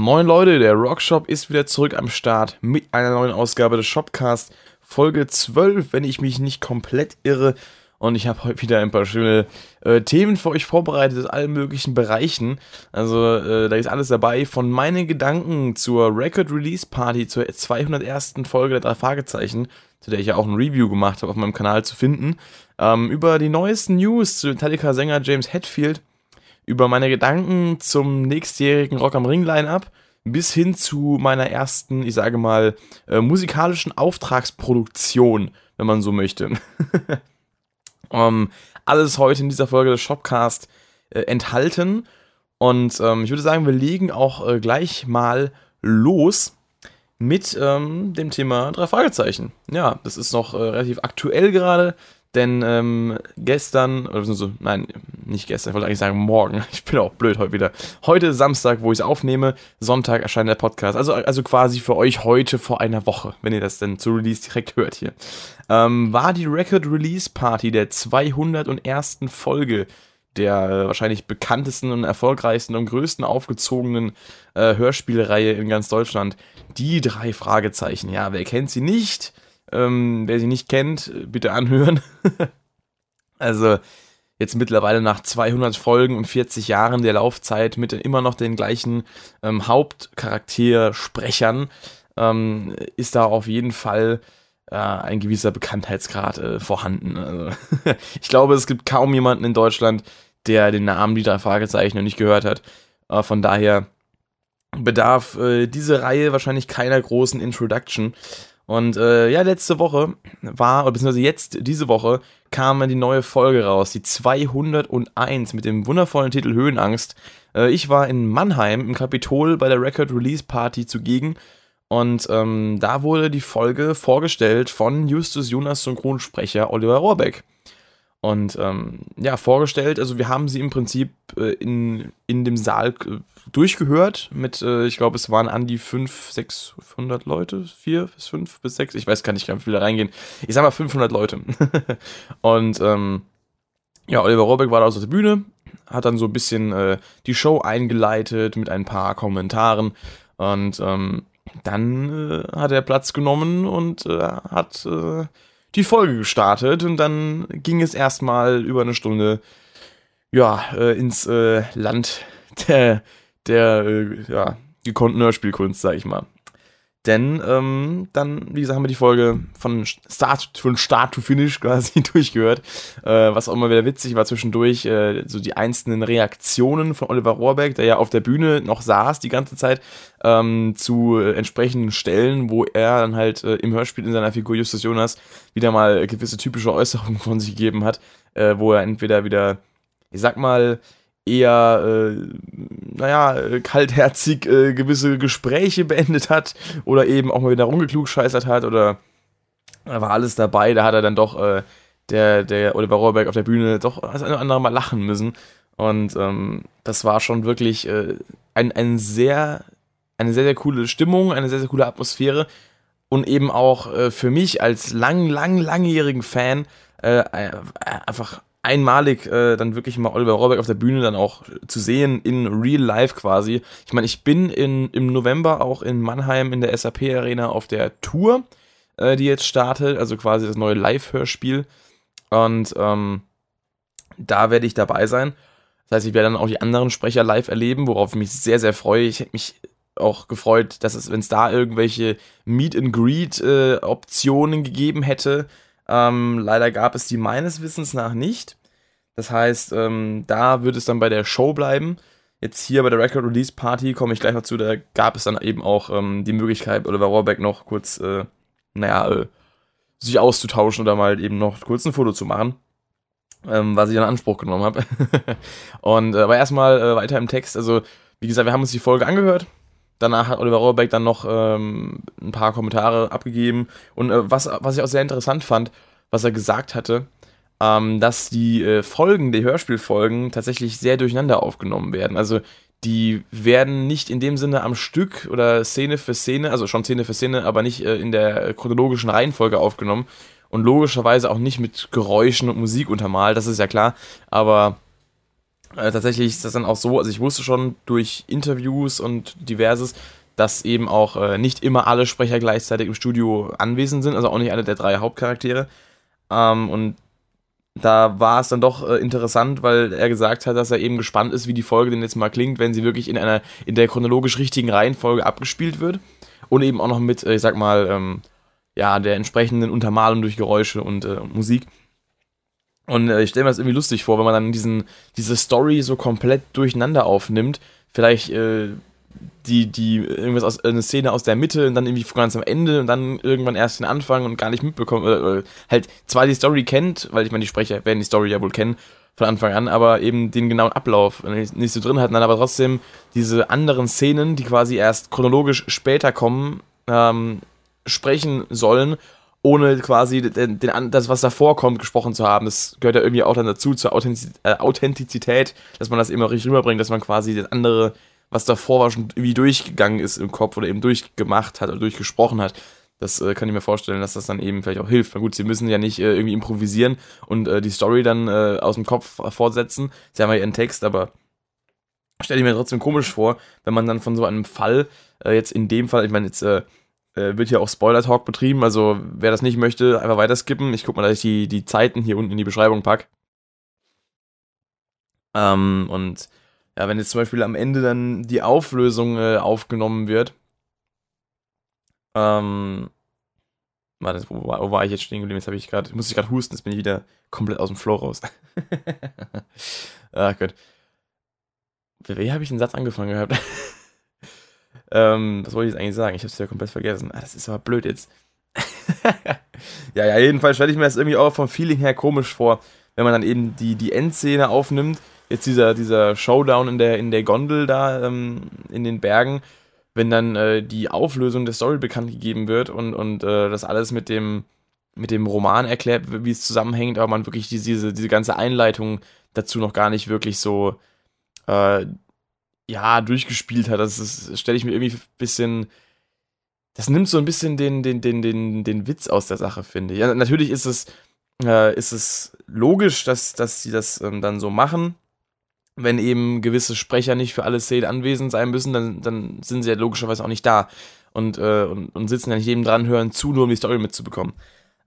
Moin Leute, der Rockshop ist wieder zurück am Start mit einer neuen Ausgabe des Shopcast, Folge 12, wenn ich mich nicht komplett irre. Und ich habe heute wieder ein paar schöne äh, Themen für euch vorbereitet aus allen möglichen Bereichen. Also äh, da ist alles dabei, von meinen Gedanken zur Record Release Party, zur 201. Folge der drei Fragezeichen, zu der ich ja auch ein Review gemacht habe auf meinem Kanal zu finden, ähm, über die neuesten News zu Metallica-Sänger James Hetfield, über meine Gedanken zum nächstjährigen Rock am Ring Line-Up, bis hin zu meiner ersten, ich sage mal, äh, musikalischen Auftragsproduktion, wenn man so möchte. Ähm, alles heute in dieser Folge des Shopcast äh, enthalten. Und ähm, ich würde sagen, wir legen auch äh, gleich mal los mit ähm, dem Thema drei Fragezeichen. Ja, das ist noch äh, relativ aktuell gerade. Denn ähm, gestern, oder so, nein, nicht gestern, ich wollte eigentlich sagen morgen. Ich bin auch blöd heute wieder. Heute Samstag, wo ich es aufnehme, Sonntag erscheint der Podcast. Also, also quasi für euch heute vor einer Woche, wenn ihr das denn zu Release direkt hört hier. Ähm, war die Record Release Party der 201. Folge der äh, wahrscheinlich bekanntesten und erfolgreichsten und größten aufgezogenen äh, Hörspielreihe in ganz Deutschland. Die drei Fragezeichen. Ja, wer kennt sie nicht? Ähm, wer sie nicht kennt, bitte anhören. also jetzt mittlerweile nach 200 Folgen und 40 Jahren der Laufzeit mit immer noch den gleichen ähm, Hauptcharaktersprechern ähm, ist da auf jeden Fall äh, ein gewisser Bekanntheitsgrad äh, vorhanden. Also, ich glaube, es gibt kaum jemanden in Deutschland, der den Namen die drei Fragezeichen noch nicht gehört hat. Äh, von daher bedarf äh, diese Reihe wahrscheinlich keiner großen Introduction. Und äh, ja, letzte Woche war, oder beziehungsweise jetzt, diese Woche, kam die neue Folge raus, die 201 mit dem wundervollen Titel Höhenangst. Äh, ich war in Mannheim im Kapitol bei der Record Release Party zugegen und ähm, da wurde die Folge vorgestellt von Justus Jonas Synchronsprecher Oliver Rohrbeck. Und ähm, ja, vorgestellt, also wir haben sie im Prinzip äh, in, in dem Saal äh, durchgehört mit, äh, ich glaube, es waren an die 500, 600 Leute, 4 bis 5 bis 6, ich weiß gar nicht, wie viele reingehen. Ich sag mal 500 Leute. und ähm, ja, Oliver Rohrbeck war da auf der Bühne, hat dann so ein bisschen äh, die Show eingeleitet mit ein paar Kommentaren und ähm, dann äh, hat er Platz genommen und äh, hat die Folge gestartet und dann ging es erstmal über eine Stunde ja, äh, ins äh, Land der, der äh, ja, gekonnten Hörspielkunst, sag ich mal. Denn ähm, dann, wie gesagt, haben wir die Folge von Start, von Start to Finish quasi durchgehört. Äh, was auch immer wieder witzig war zwischendurch, äh, so die einzelnen Reaktionen von Oliver Rohrbeck, der ja auf der Bühne noch saß die ganze Zeit, ähm, zu äh, entsprechenden Stellen, wo er dann halt äh, im Hörspiel in seiner Figur Justus Jonas wieder mal gewisse typische Äußerungen von sich gegeben hat, äh, wo er entweder wieder, ich sag mal, eher, äh, naja, kaltherzig äh, gewisse Gespräche beendet hat oder eben auch mal wieder rumgeklugscheißert hat oder da war alles dabei, da hat er dann doch äh, der, der Oliver Rohrberg auf der Bühne doch das eine oder andere Mal lachen müssen. Und ähm, das war schon wirklich äh, ein, ein sehr, eine sehr, sehr coole Stimmung, eine sehr, sehr coole Atmosphäre. Und eben auch äh, für mich als lang, lang, langjährigen Fan äh, einfach einmalig äh, dann wirklich mal Oliver Rohrbeck auf der Bühne dann auch zu sehen in Real Life quasi. Ich meine, ich bin in, im November auch in Mannheim in der SAP Arena auf der Tour, äh, die jetzt startet, also quasi das neue Live-Hörspiel. Und ähm, da werde ich dabei sein. Das heißt, ich werde dann auch die anderen Sprecher live erleben, worauf ich mich sehr, sehr freue. Ich hätte mich auch gefreut, dass es, wenn es da irgendwelche Meet and Greet äh, gegeben hätte, ähm, leider gab es die meines Wissens nach nicht. Das heißt, ähm, da wird es dann bei der Show bleiben. Jetzt hier bei der Record Release Party komme ich gleich noch zu, da gab es dann eben auch ähm, die Möglichkeit, Oliver Rohrbeck noch kurz, äh, naja, äh, sich auszutauschen oder mal eben noch kurz ein Foto zu machen. Ähm, was ich in Anspruch genommen habe. und äh, aber erstmal äh, weiter im Text. Also, wie gesagt, wir haben uns die Folge angehört. Danach hat Oliver Rohrbeck dann noch ähm, ein paar Kommentare abgegeben. Und äh, was, was ich auch sehr interessant fand, was er gesagt hatte, ähm, dass die äh, Folgen, die Hörspielfolgen, tatsächlich sehr durcheinander aufgenommen werden. Also die werden nicht in dem Sinne am Stück oder Szene für Szene, also schon Szene für Szene, aber nicht äh, in der chronologischen Reihenfolge aufgenommen. Und logischerweise auch nicht mit Geräuschen und Musik untermalt, das ist ja klar. Aber Äh, tatsächlich ist das dann auch so, also ich wusste schon durch Interviews und diverses, dass eben auch äh, nicht immer alle Sprecher gleichzeitig im Studio anwesend sind, also auch nicht alle der drei Hauptcharaktere. Ähm, und da war es dann doch äh, interessant, weil er gesagt hat, dass er eben gespannt ist, wie die Folge denn jetzt mal klingt, wenn sie wirklich in einer in der chronologisch richtigen Reihenfolge abgespielt wird und eben auch noch mit, äh, ich sag mal, ähm, ja, der entsprechenden Untermalung durch Geräusche und äh, Musik. Und äh, ich stelle mir das irgendwie lustig vor, wenn man dann diesen, diese Story so komplett durcheinander aufnimmt. Vielleicht äh, die, die irgendwas aus eine Szene aus der Mitte und dann irgendwie ganz am Ende und dann irgendwann erst den Anfang und gar nicht mitbekommen, äh, äh, halt zwar die Story kennt, weil ich meine, die Sprecher werden die Story ja wohl kennen von Anfang an, aber eben den genauen Ablauf nicht so drin hatten, dann aber trotzdem diese anderen Szenen, die quasi erst chronologisch später kommen, ähm, sprechen sollen, ohne quasi den, den, das, was davor kommt, gesprochen zu haben. Das gehört ja irgendwie auch dann dazu, zur äh, Authentizität, dass man das auch richtig rüberbringt, dass man quasi das andere was davor war, schon irgendwie durchgegangen ist im Kopf oder eben durchgemacht hat oder durchgesprochen hat. Das äh, kann ich mir vorstellen, dass das dann eben vielleicht auch hilft. Na gut, sie müssen ja nicht äh, irgendwie improvisieren und äh, die Story dann äh, aus dem Kopf fortsetzen. Sie haben ja ihren Text, aber stelle ich mir trotzdem komisch vor, wenn man dann von so einem Fall, äh, jetzt in dem Fall, ich meine, jetzt äh, wird hier auch Spoiler-Talk betrieben, also wer das nicht möchte, einfach weiter skippen. Ich guck mal, dass ich die, die Zeiten hier unten in die Beschreibung pack. Ähm, und ja, wenn jetzt zum Beispiel am Ende dann die Auflösung äh, aufgenommen wird, ähm, warte, wo, wo war ich jetzt stehen geblieben? Jetzt habe ich gerade, muss ich gerade husten, jetzt bin ich wieder komplett aus dem Flow raus. Ach Gott. Wie habe ich den Satz angefangen gehabt? ähm, was wollte ich jetzt eigentlich sagen? Ich habe es ja komplett vergessen. Ah, das ist aber blöd jetzt. ja, ja, jedenfalls stelle ich mir das irgendwie auch vom Feeling her komisch vor, wenn man dann eben die, die Endszene aufnimmt jetzt dieser, dieser Showdown in der, in der Gondel da ähm, in den Bergen, wenn dann äh, die Auflösung der Story bekannt gegeben wird und, und äh, das alles mit dem, mit dem Roman erklärt, wie es zusammenhängt, aber man wirklich diese, diese, ganze Einleitung dazu noch gar nicht wirklich so äh, ja, durchgespielt hat. Das, stelle ich mir irgendwie ein bisschen. Das nimmt so ein bisschen den, den, den, den, den Witz aus der Sache, finde ich. Ja, natürlich ist es, äh, ist es logisch, dass, dass sie das ähm, dann so machen wenn eben gewisse Sprecher nicht für alle Szenen anwesend sein müssen, dann, dann sind sie ja logischerweise auch nicht da und, äh, und, und sitzen ja nicht jedem dran, hören zu, nur um die Story mitzubekommen.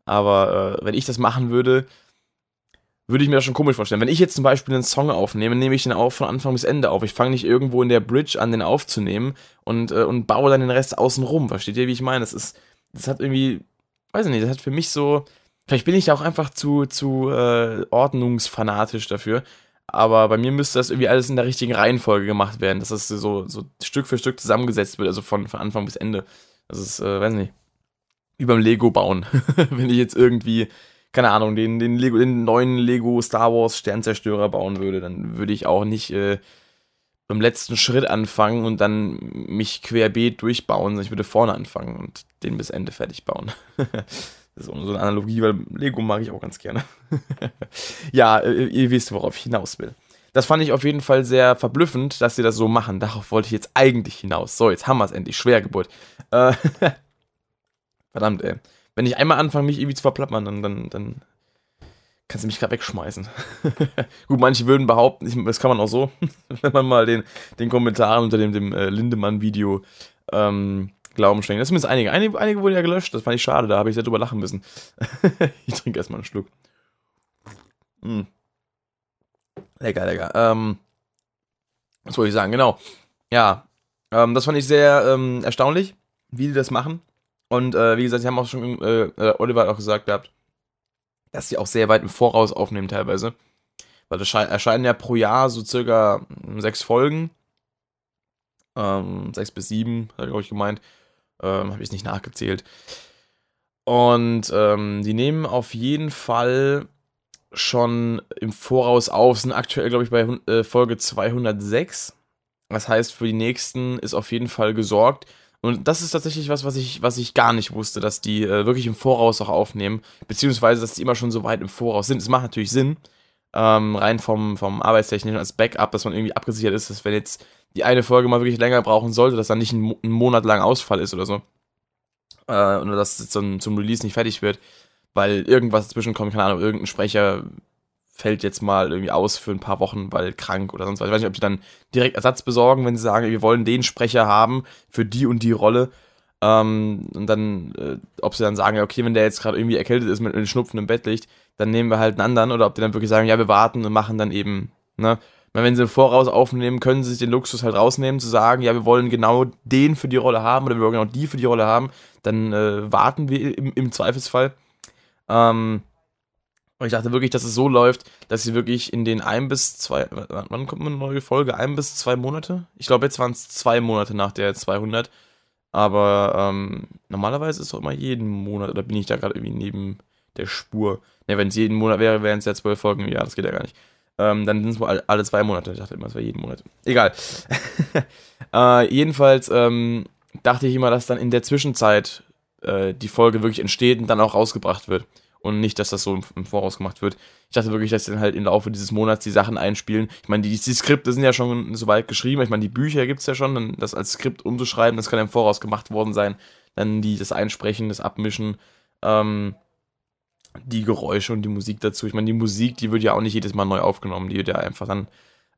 Aber äh, wenn ich das machen würde, würde ich mir das schon komisch vorstellen. Wenn ich jetzt zum Beispiel einen Song aufnehme, nehme ich den auch von Anfang bis Ende auf. Ich fange nicht irgendwo in der Bridge an, den aufzunehmen und, äh, und baue dann den Rest außen rum. Versteht ihr, wie ich meine? Das ist, das hat irgendwie, weiß ich nicht, das hat für mich so, vielleicht bin ich da auch einfach zu, zu äh, ordnungsfanatisch dafür aber bei mir müsste das irgendwie alles in der richtigen Reihenfolge gemacht werden, dass das so, so Stück für Stück zusammengesetzt wird, also von, von Anfang bis Ende. Das ist, äh, weiß nicht, wie beim Lego bauen. Wenn ich jetzt irgendwie, keine Ahnung, den, den, Lego, den neuen Lego Star Wars Sternzerstörer bauen würde, dann würde ich auch nicht äh, beim letzten Schritt anfangen und dann mich querbeet durchbauen, sondern ich würde vorne anfangen und den bis Ende fertig bauen. Das ist so eine Analogie, weil Lego mag ich auch ganz gerne. ja, äh, ihr wisst, worauf ich hinaus will. Das fand ich auf jeden Fall sehr verblüffend, dass sie das so machen. Darauf wollte ich jetzt eigentlich hinaus. So, jetzt haben wir es endlich. Schwergeburt. Äh, verdammt, ey. Wenn ich einmal anfange, mich irgendwie zu verplappern, dann, dann, dann kannst du mich gerade wegschmeißen. Gut, manche würden behaupten, das kann man auch so, wenn man mal den, den Kommentaren unter dem, dem äh, Lindemann-Video ähm, Glauben schenken. Das sind zumindest einige. einige. Einige wurden ja gelöscht, das fand ich schade, da habe ich sehr drüber lachen müssen. ich trinke erstmal einen Schluck. Mm. Lecker, lecker. Ähm, was wollte ich sagen? Genau. Ja, ähm, das fand ich sehr ähm, erstaunlich, wie die das machen. Und äh, wie gesagt, sie haben auch schon, äh, äh, Oliver hat auch gesagt gehabt, dass sie auch sehr weit im Voraus aufnehmen teilweise. Weil es erscheinen ja pro Jahr so circa sechs Folgen. Ähm, sechs bis sieben, habe ich, glaube ich, gemeint. Ähm, Habe ich nicht nachgezählt. Und ähm, die nehmen auf jeden Fall schon im Voraus auf, sind aktuell, glaube ich, bei äh, Folge 206. Das heißt, für die nächsten ist auf jeden Fall gesorgt. Und das ist tatsächlich was, was ich, was ich gar nicht wusste, dass die äh, wirklich im Voraus auch aufnehmen, beziehungsweise dass die immer schon so weit im Voraus sind. Es macht natürlich Sinn, ähm, rein vom, vom Arbeitstechnischen als Backup, dass man irgendwie abgesichert ist, dass wenn jetzt die eine Folge mal wirklich länger brauchen sollte, dass dann nicht ein, ein Monat lang Ausfall ist oder so. Äh, oder dass es zum, zum Release nicht fertig wird, weil irgendwas dazwischen kommt, keine Ahnung, irgendein Sprecher fällt jetzt mal irgendwie aus für ein paar Wochen, weil krank oder sonst was. Ich weiß nicht, ob die dann direkt Ersatz besorgen, wenn sie sagen, wir wollen den Sprecher haben für die und die Rolle. Ähm, und dann, äh, ob sie dann sagen, okay, wenn der jetzt gerade irgendwie erkältet ist mit einem Schnupfen im Bett liegt, dann nehmen wir halt einen anderen. Oder ob die dann wirklich sagen, ja, wir warten und machen dann eben, ne? Wenn sie voraus aufnehmen, können sie sich den Luxus halt rausnehmen, zu sagen, ja, wir wollen genau den für die Rolle haben oder wir wollen genau die für die Rolle haben. Dann äh, warten wir im, im Zweifelsfall. Ähm, und ich dachte wirklich, dass es so läuft, dass sie wirklich in den ein bis zwei, wann kommt eine neue Folge? Ein bis zwei Monate? Ich glaube, jetzt waren es zwei Monate nach der 200. Aber ähm, normalerweise ist es auch immer jeden Monat, oder bin ich da gerade irgendwie neben der Spur? Ne, wenn es jeden Monat wäre, wären es ja zwölf Folgen im Jahr, das geht ja gar nicht. Ähm, dann sind es wohl alle zwei Monate. Ich dachte immer, es wäre jeden Monat. Egal. äh, jedenfalls ähm, dachte ich immer, dass dann in der Zwischenzeit äh, die Folge wirklich entsteht und dann auch rausgebracht wird und nicht, dass das so im, Voraus gemacht wird. Ich dachte wirklich, dass dann halt im Laufe dieses Monats die Sachen einspielen. Ich meine, die, die Skripte sind ja schon soweit geschrieben. Ich meine, die Bücher gibt es ja schon. Dann das als Skript umzuschreiben, das kann ja im Voraus gemacht worden sein. Dann die, das Einsprechen, das Abmischen, ähm, die Geräusche und die Musik dazu. Ich meine, die Musik, die wird ja auch nicht jedes Mal neu aufgenommen. Die wird ja einfach dann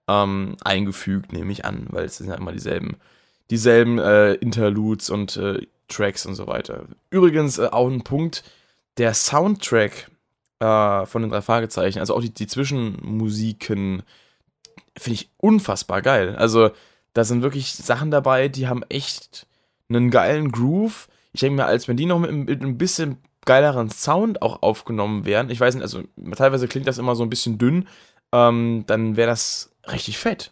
ähm, eingefügt, nehme ich an, weil es sind ja immer dieselben, dieselben äh, Interludes und äh, Tracks und so weiter. Übrigens äh, auch ein Punkt, der Soundtrack äh, von den drei Fragezeichen, also auch die, die Zwischenmusiken, finde ich unfassbar geil. Also, da sind wirklich Sachen dabei, die haben echt einen geilen Groove. Ich denke mir, als wenn die noch mit, mit ein bisschen geileren Sound auch aufgenommen wären, ich weiß nicht, also teilweise klingt das immer so ein bisschen dünn, ähm, dann wäre das richtig fett.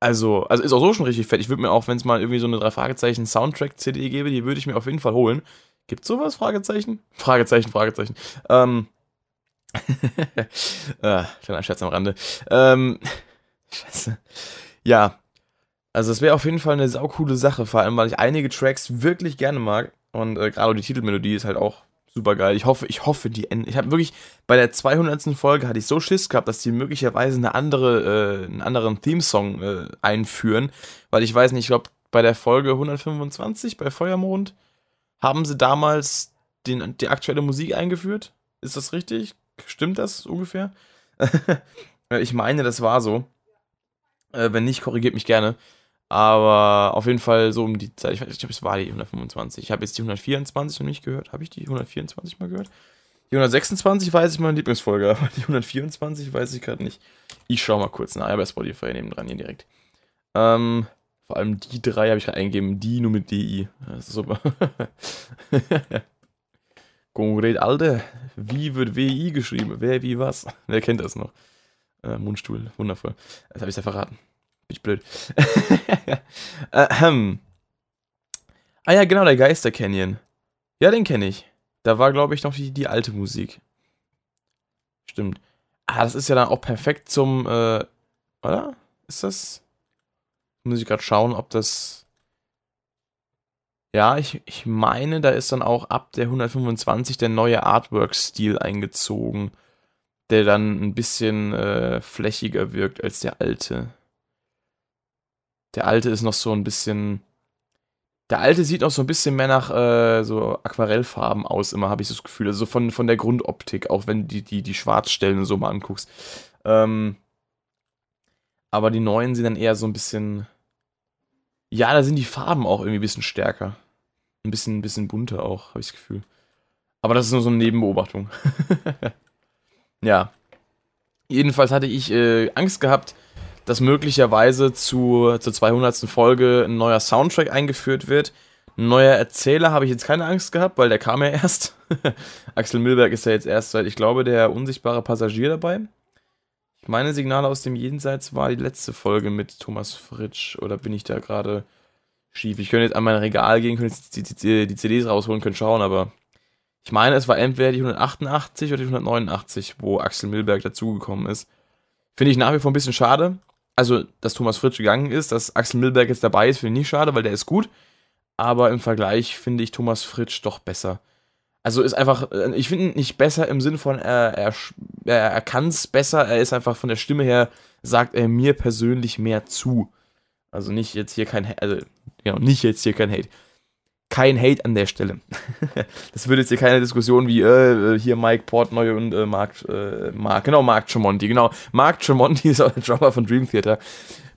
Also, also ist auch so schon richtig fett. Ich würde mir auch, wenn es mal irgendwie so eine drei Fragezeichen Soundtrack-CD gäbe, die würde ich mir auf jeden Fall holen. Gibt sowas? Fragezeichen? Fragezeichen, Fragezeichen. Ähm. äh, kleiner Scherz am Rande. Ähm. Scheiße. Ja. Also es wäre auf jeden Fall eine saukoole Sache, vor allem, weil ich einige Tracks wirklich gerne mag. Und äh, gerade die Titelmelodie ist halt auch super geil. Ich hoffe, ich hoffe, die enden. Ich habe wirklich bei der 200. Folge hatte ich so Schiss gehabt, dass die möglicherweise eine andere, äh, einen anderen Themesong äh, einführen, weil ich weiß nicht, ich glaube bei der Folge 125 bei Feuermond haben sie damals den, die aktuelle Musik eingeführt? Ist das richtig? Stimmt das ungefähr? ich meine, das war so. Äh, wenn nicht, korrigiert mich gerne. Aber auf jeden Fall so um die Zeit. Ich, ich glaube, es war die 125. Ich habe jetzt die 124 noch nicht gehört. Habe ich die 124 mal gehört? Die 126 weiß ich meine Lieblingsfolge, aber die 124 weiß ich gerade nicht. Ich schaue mal kurz nach bei Spotify neben dran hier direkt. Ähm, vor allem die drei habe ich gerade eingegeben, die nur mit DI. Das ist super. Konkret, Alter, wie wird WI geschrieben? Wer, wie, was? Wer kennt das noch? Äh, Mundstuhl, wundervoll. Das habe ich ja verraten. Bin ich blöd. ähm. Ah ja, genau, der Geister Canyon. Ja, den kenne ich. Da war, glaube ich, noch die, die alte Musik. Stimmt. Ah, das ist ja dann auch perfekt zum, äh, oder? Ist das? Muss ich gerade schauen, ob das. Ja, ich, ich meine, da ist dann auch ab der 125 der neue Artwork-Stil eingezogen, der dann ein bisschen äh, flächiger wirkt als der alte. Der alte ist noch so ein bisschen. Der alte sieht noch so ein bisschen mehr nach äh, so Aquarellfarben aus, immer habe ich das Gefühl. Also von, von der Grundoptik, auch wenn du die, die, die Schwarzstellen so mal anguckst. Ähm, aber die neuen sind dann eher so ein bisschen ja, da sind die Farben auch irgendwie ein bisschen stärker. Ein bisschen, ein bisschen bunter auch, habe ich das Gefühl. Aber das ist nur so eine Nebenbeobachtung. ja. Jedenfalls hatte ich äh, Angst gehabt, dass möglicherweise zu, zur 200. Folge ein neuer Soundtrack eingeführt wird. Ein neuer Erzähler habe ich jetzt keine Angst gehabt, weil der kam ja erst. Axel Milberg ist ja jetzt erst seit, ich glaube, der unsichtbare Passagier dabei. Meine Signale aus dem Jenseits war die letzte Folge mit Thomas Fritsch. Oder bin ich da gerade schief? Ich könnte jetzt an mein Regal gehen, könnte jetzt die, die, die CDs rausholen, könnte schauen, aber ich meine, es war entweder die 188 oder die 189, wo Axel Milberg dazugekommen ist. Finde ich nach wie vor ein bisschen schade. Also, dass Thomas Fritsch gegangen ist, dass Axel Milberg jetzt dabei ist, finde ich nicht schade, weil der ist gut. Aber im Vergleich finde ich Thomas Fritsch doch besser. Also ist einfach, äh, ich finde ihn nicht besser im Sinne von, er, er, er kann es besser, er ist einfach von der Stimme her, sagt er mir persönlich mehr zu. Also nicht jetzt hier kein, also, genau, nicht jetzt hier kein Hate. Kein Hate an der Stelle. das wird jetzt hier keine Diskussion wie äh, äh, hier Mike Portnoy und äh, Mark, äh, Mark, genau, Mark Tremonti, genau. Mark Tremonti ist auch der Drummer von Dream Theater.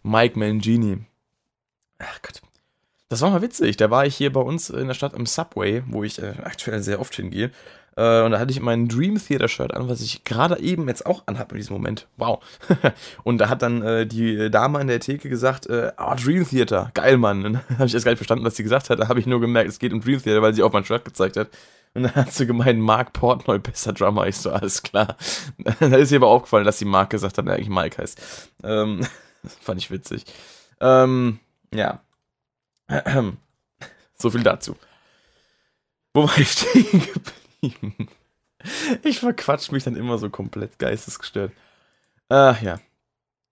Mike Mangini. Ach Gott. Das war mal witzig. Da war ich hier bei uns in der Stadt im Subway, wo ich äh, aktuell sehr oft hingehe. Äh, und da hatte ich mein Dream Theater Shirt an, was ich gerade eben jetzt auch anhabe in diesem Moment. Wow. und da hat dann äh, die Dame an der Theke gesagt, äh, oh, Dream Theater, geil, Mann. Und dann habe ich erst gar nicht verstanden, was sie gesagt hat. Da habe ich nur gemerkt, es geht um Dream Theater, weil sie auf mein Shirt gezeigt hat. Und dann hat sie gemeint, Mark Portnoy, besser Drummer. Ich so, alles klar. da ist ihr aber aufgefallen, dass die Mark gesagt hat, der eigentlich Mike heißt. Ähm, fand ich witzig. Ähm, ja. so viel dazu. Wo war ich stehen geblieben? ich verquatsch mich dann immer so komplett geistesgestört. Ach ja.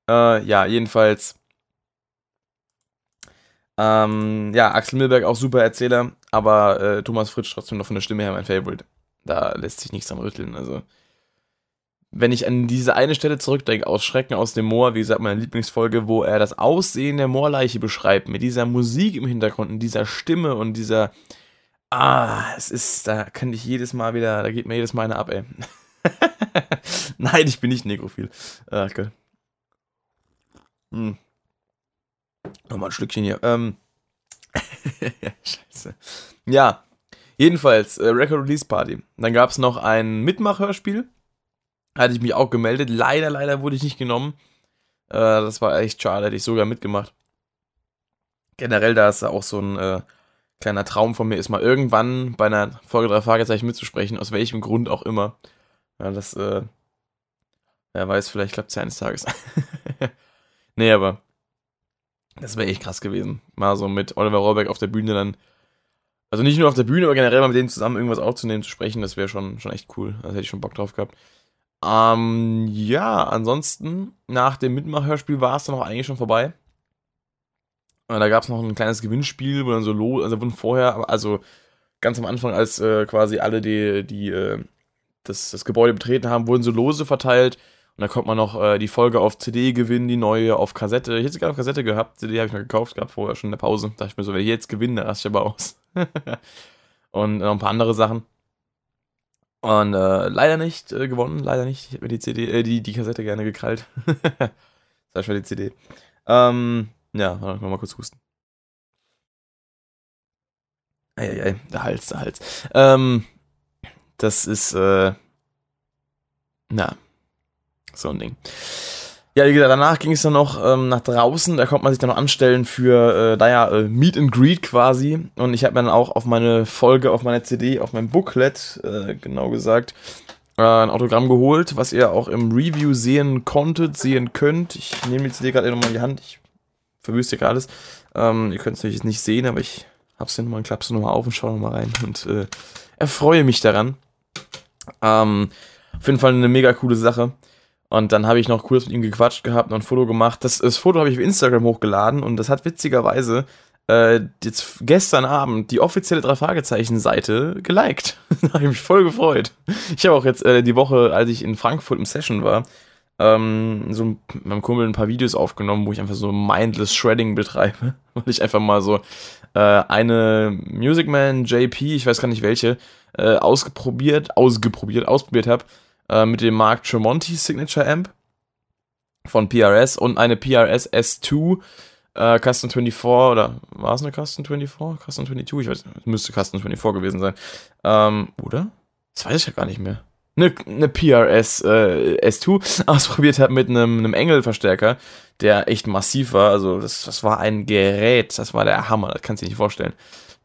Äh, ja, jedenfalls. Ähm, ja, Axel Milberg auch super Erzähler, aber äh, Thomas Fritsch trotzdem noch von der Stimme her mein Favorite. Da lässt sich nichts am rütteln. Also, wenn ich an diese eine Stelle zurückdenke, aus Schrecken aus dem Moor, wie gesagt, meine Lieblingsfolge, wo er das Aussehen der Moorleiche beschreibt, mit dieser Musik im Hintergrund und dieser Stimme und dieser, Ah, es ist, da könnte ich jedes Mal wieder, da geht mir jedes Mal eine ab, ey. Nein, ich bin nicht nekrophil. Ach Gott. Hm. Nochmal ein Stückchen hier. Ähm. Scheiße. Ja, jedenfalls, äh, Record Release Party. Dann gab es noch ein Mitmachhörspiel. Hatte ich mich auch gemeldet. Leider, leider wurde ich nicht genommen. Äh, das war echt schade, hätte ich sogar mitgemacht. Generell, da ist auch so ein äh, kleiner Traum von mir ist, mal irgendwann bei einer Folge drei Fragezeichen mitzusprechen, aus welchem Grund auch immer. Ja, das, äh, wer weiß, vielleicht klappt es ja eines Tages. nee, aber das wäre echt krass gewesen. Mal so mit Oliver Rohrbeck auf der Bühne dann, also nicht nur auf der Bühne, aber generell mal mit denen zusammen irgendwas aufzunehmen, zu sprechen, das wäre schon, schon echt cool. Da hätte ich schon Bock drauf gehabt. Ähm, ja, ansonsten, nach dem Mitmachhörspiel war es dann auch eigentlich schon vorbei. Und da gab es noch ein kleines Gewinnspiel, wo dann so los, also wurden vorher, also ganz am Anfang, als äh, quasi alle die, die äh, das, das Gebäude betreten haben, wurden so Lose verteilt. Und da konnte man noch äh, die Folge auf CD gewinnen, die neue auf Kassette. Ich hätte sie gerade auf Kassette gehabt, CD habe ich mal gekauft gehabt vorher schon in der Pause. Da dachte ich mir so, wenn ich jetzt gewinne, raste ich aber aus. und noch ein paar andere Sachen. Und äh, leider nicht äh, gewonnen, leider nicht. Ich hätte mir die CD, äh, die, die Kassette gerne gekrallt. das war die CD. Ähm, ja, warte, mal kurz husten. Eieiei, der Hals, der Hals. Ähm, das ist, äh, na, so ein Ding. Ja, wie gesagt, danach ging es dann noch ähm, nach draußen, da konnte man sich dann noch anstellen für, äh, naja, äh, Meet and Greet quasi. Und ich habe mir dann auch auf meine Folge, auf meine CD, auf mein Booklet, äh, genau gesagt, äh, ein Autogramm geholt, was ihr auch im Review sehen konntet, sehen könnt. Ich nehme die CD gerade nochmal in die Hand, ich verwüste gerade alles. Ähm, ihr könnt es natürlich nicht sehen, aber ich hab's hier nochmal, klapp's nochmal auf und schau nochmal rein und äh, erfreue mich daran. Ähm, auf jeden Fall eine mega coole Sache. Und dann habe ich noch kurz mit ihm gequatscht gehabt und ein Foto gemacht. Das, das Foto habe ich auf Instagram hochgeladen und das hat witzigerweise äh, jetzt gestern Abend die offizielle drei Fragezeichen Seite geliked. da habe ich mich voll gefreut. Ich habe auch jetzt äh, die Woche, als ich in Frankfurt im Session war, ähm, so mit meinem Kumpel ein paar Videos aufgenommen, wo ich einfach so mindless Shredding betreibe. Weil ich einfach mal so äh, eine Music Man JP, ich weiß gar nicht welche, äh, ausgeprobiert, ausgeprobiert, ausprobiert habe, äh, mit dem Mark Tremonti Signature Amp von PRS und eine PRS S2 äh, Custom 24 oder war es eine Custom 24? Custom 22? Ich weiß müsste Custom 24 gewesen sein. Ähm, oder? Das weiß ich ja gar nicht mehr eine, eine PRS äh, S2 ausprobiert habe mit einem, einem Engel-Verstärker, der echt massiv war. Also das, das war ein Gerät, das war der Hammer, das kannst du dir nicht vorstellen.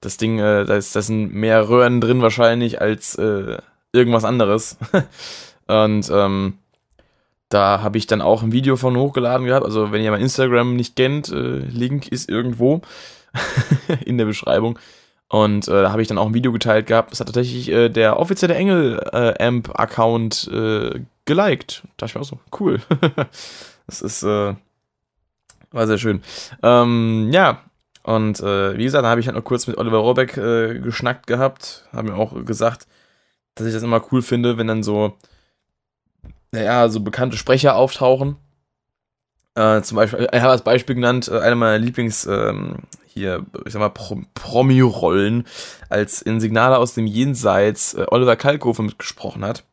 Das Ding, äh, da, ist, da sind mehr Röhren drin wahrscheinlich als äh, irgendwas anderes. Und ähm, da habe ich dann auch ein Video von hochgeladen gehabt. Also wenn ihr mein Instagram nicht kennt, äh, Link ist irgendwo in der Beschreibung. Und äh, da habe ich dann auch ein Video geteilt gehabt. Das hat tatsächlich äh, der offizielle Engel-Amp-Account äh, geliked. Da dachte ich mir auch so, cool. das ist, äh, war sehr schön. Ähm, ja, und äh, wie gesagt, da habe ich halt noch kurz mit Oliver Rohrbeck äh, geschnackt gehabt. Habe mir auch gesagt, dass ich das immer cool finde, wenn dann so, naja, so bekannte Sprecher auftauchen. Äh, zum Beispiel, er hat als Beispiel genannt, äh, einer meiner Lieblings, ähm, hier, ich sag mal, Pro Promi-Rollen, als in Signale aus dem Jenseits äh, Oliver Kalkofe mitgesprochen hat.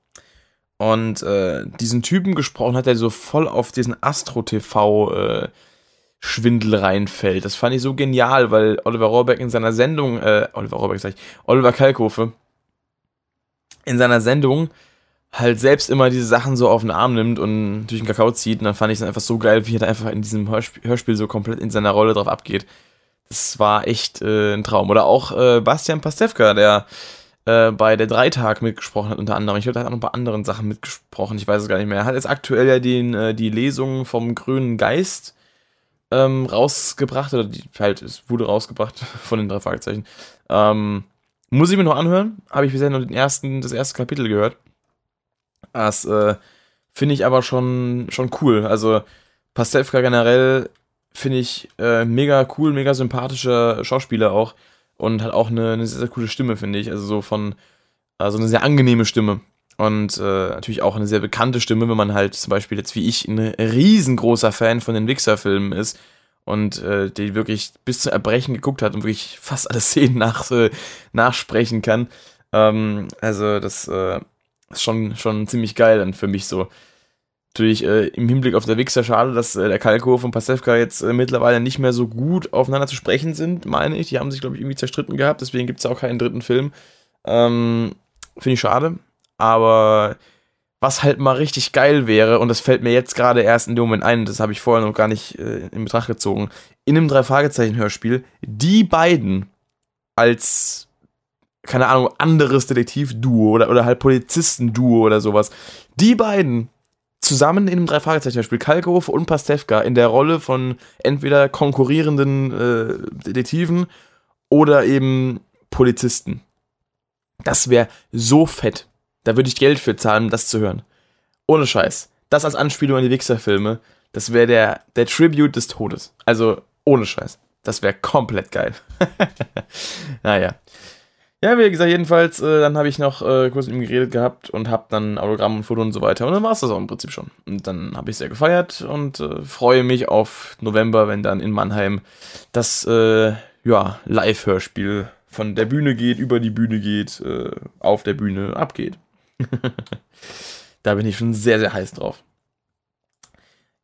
Und äh, diesen Typen gesprochen hat, der so voll auf diesen Astro-TV äh, reinfällt. Das fand ich so genial, weil Oliver Rohrbeck in seiner Sendung, äh, Oliver Rohrbeck sag ich, Oliver Kalkofe in seiner Sendung halt selbst immer diese Sachen so auf den Arm nimmt und durch den Kakao zieht. Und dann fand ich es einfach so geil, wie er da einfach in diesem Hörspiel, Hörspiel, so komplett in seiner Rolle drauf abgeht. Das war echt äh, ein Traum. Oder auch äh, Bastian Pastewka, der äh, bei der Dreitag mitgesprochen hat, unter anderem. Ich glaube, er hat auch noch bei anderen Sachen mitgesprochen. Ich weiß es gar nicht mehr. Er hat jetzt aktuell ja den, äh, die Lesung vom Grünen Geist ähm, rausgebracht. Oder die, halt, es wurde rausgebracht von den drei Fragezeichen. Ähm, muss ich mir noch anhören. Habe ich bisher nur den ersten, das erste Kapitel gehört. Das äh, finde ich aber schon, schon cool. Also Pastewka generell finde ich äh, mega cool, mega sympathischer Schauspieler auch und hat auch eine, eine sehr, sehr coole Stimme, finde ich. Also so von, also eine sehr angenehme Stimme. Und äh, natürlich auch eine sehr bekannte Stimme, wenn man halt zum Beispiel jetzt wie ich ein riesengroßer Fan von den Wixer-Filmen ist und äh, die wirklich bis zu Erbrechen geguckt hat und wirklich fast alle Szenen nach, äh, nachsprechen kann. Ähm, also das äh, ist schon, schon ziemlich geil dann für mich so. Natürlich äh, im Hinblick auf der Wichser schade, dass äh, der Kalkow und Pasewka jetzt äh, mittlerweile nicht mehr so gut aufeinander zu sprechen sind, meine ich. Die haben sich, glaube ich, irgendwie zerstritten gehabt, deswegen gibt es auch keinen dritten Film. Ähm, Finde ich schade. Aber was halt mal richtig geil wäre, und das fällt mir jetzt gerade erst in dem Moment ein, das habe ich vorher noch gar nicht äh, in Betracht gezogen, in einem Drei-Fragezeichen-Hörspiel, die beiden als keine Ahnung, anderes Detektivduo oder, oder halt Polizistenduo oder sowas. Die beiden zusammen in einem Drei-Fragezeichen-Spiel, Kalkofe und Pastewka, in der Rolle von entweder konkurrierenden äh, Detektiven oder eben Polizisten. Das wäre so fett. Da würde ich Geld für zahlen, das zu hören. Ohne Scheiß. Das als Anspielung an die Wichser-Filme, das wäre der, der Tribute des Todes. Also ohne Scheiß. Das wäre komplett geil. naja. Ja, wie gesagt, jedenfalls, äh, dann habe ich noch äh, kurz mit ihm geredet gehabt und habe dann Autogramm und Foto und so weiter. Und dann war es das auch im Prinzip schon. Und dann habe ich sehr gefeiert und äh, freue mich auf November, wenn dann in Mannheim das äh, ja, Live-Hörspiel von der Bühne geht, über die Bühne geht, äh, auf der Bühne abgeht. da bin ich schon sehr, sehr heiß drauf.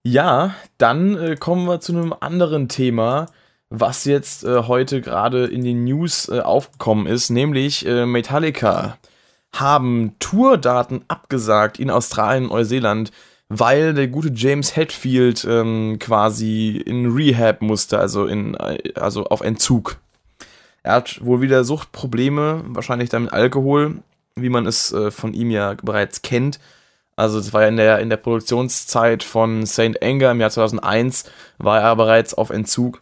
Ja, dann äh, kommen wir zu einem anderen Thema was jetzt äh, heute gerade in den News äh, aufgekommen ist, nämlich äh, Metallica haben Tourdaten abgesagt in Australien und Neuseeland, weil der gute James Hetfield ähm, quasi in Rehab musste, also in äh, also auf Entzug. Er hat wohl wieder Suchtprobleme, wahrscheinlich dann mit Alkohol, wie man es äh, von ihm ja bereits kennt. Also es war ja in der, in der Produktionszeit von Saint Anger im Jahr 2001, war er bereits auf Entzug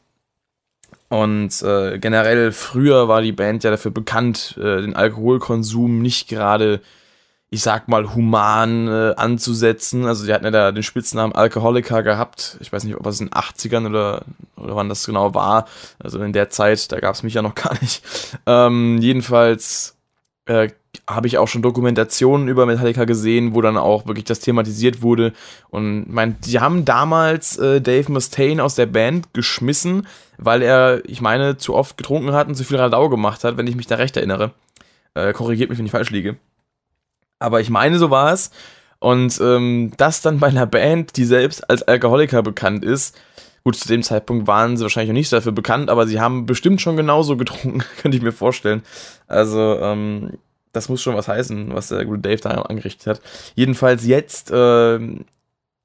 und äh, generell früher war die Band ja dafür bekannt, äh, den Alkoholkonsum nicht gerade, ich sag mal, human äh, anzusetzen. Also die hatten ja da den Spitznamen Alkoholiker gehabt. Ich weiß nicht, ob es in den 80ern oder, oder wann das genau war. Also in der Zeit, da gab es mich ja noch gar nicht. Ähm, jedenfalls äh, habe ich auch schon Dokumentationen über Metallica gesehen, wo dann auch wirklich das thematisiert wurde. Und mein, die haben damals äh, Dave Mustaine aus der Band geschmissen, weil er, ich meine, zu oft getrunken hat und zu viel Radau gemacht hat, wenn ich mich da recht erinnere. Äh, korrigiert mich, wenn ich falsch liege. Aber ich meine, so war es. Und ähm, das dann bei einer Band, die selbst als Alkoholiker bekannt ist, Gut, zu dem Zeitpunkt waren sie wahrscheinlich noch nicht dafür bekannt, aber sie haben bestimmt schon genauso getrunken, könnte ich mir vorstellen. Also, ähm, das muss schon was heißen, was der gute Dave da angerichtet hat. Jedenfalls jetzt äh,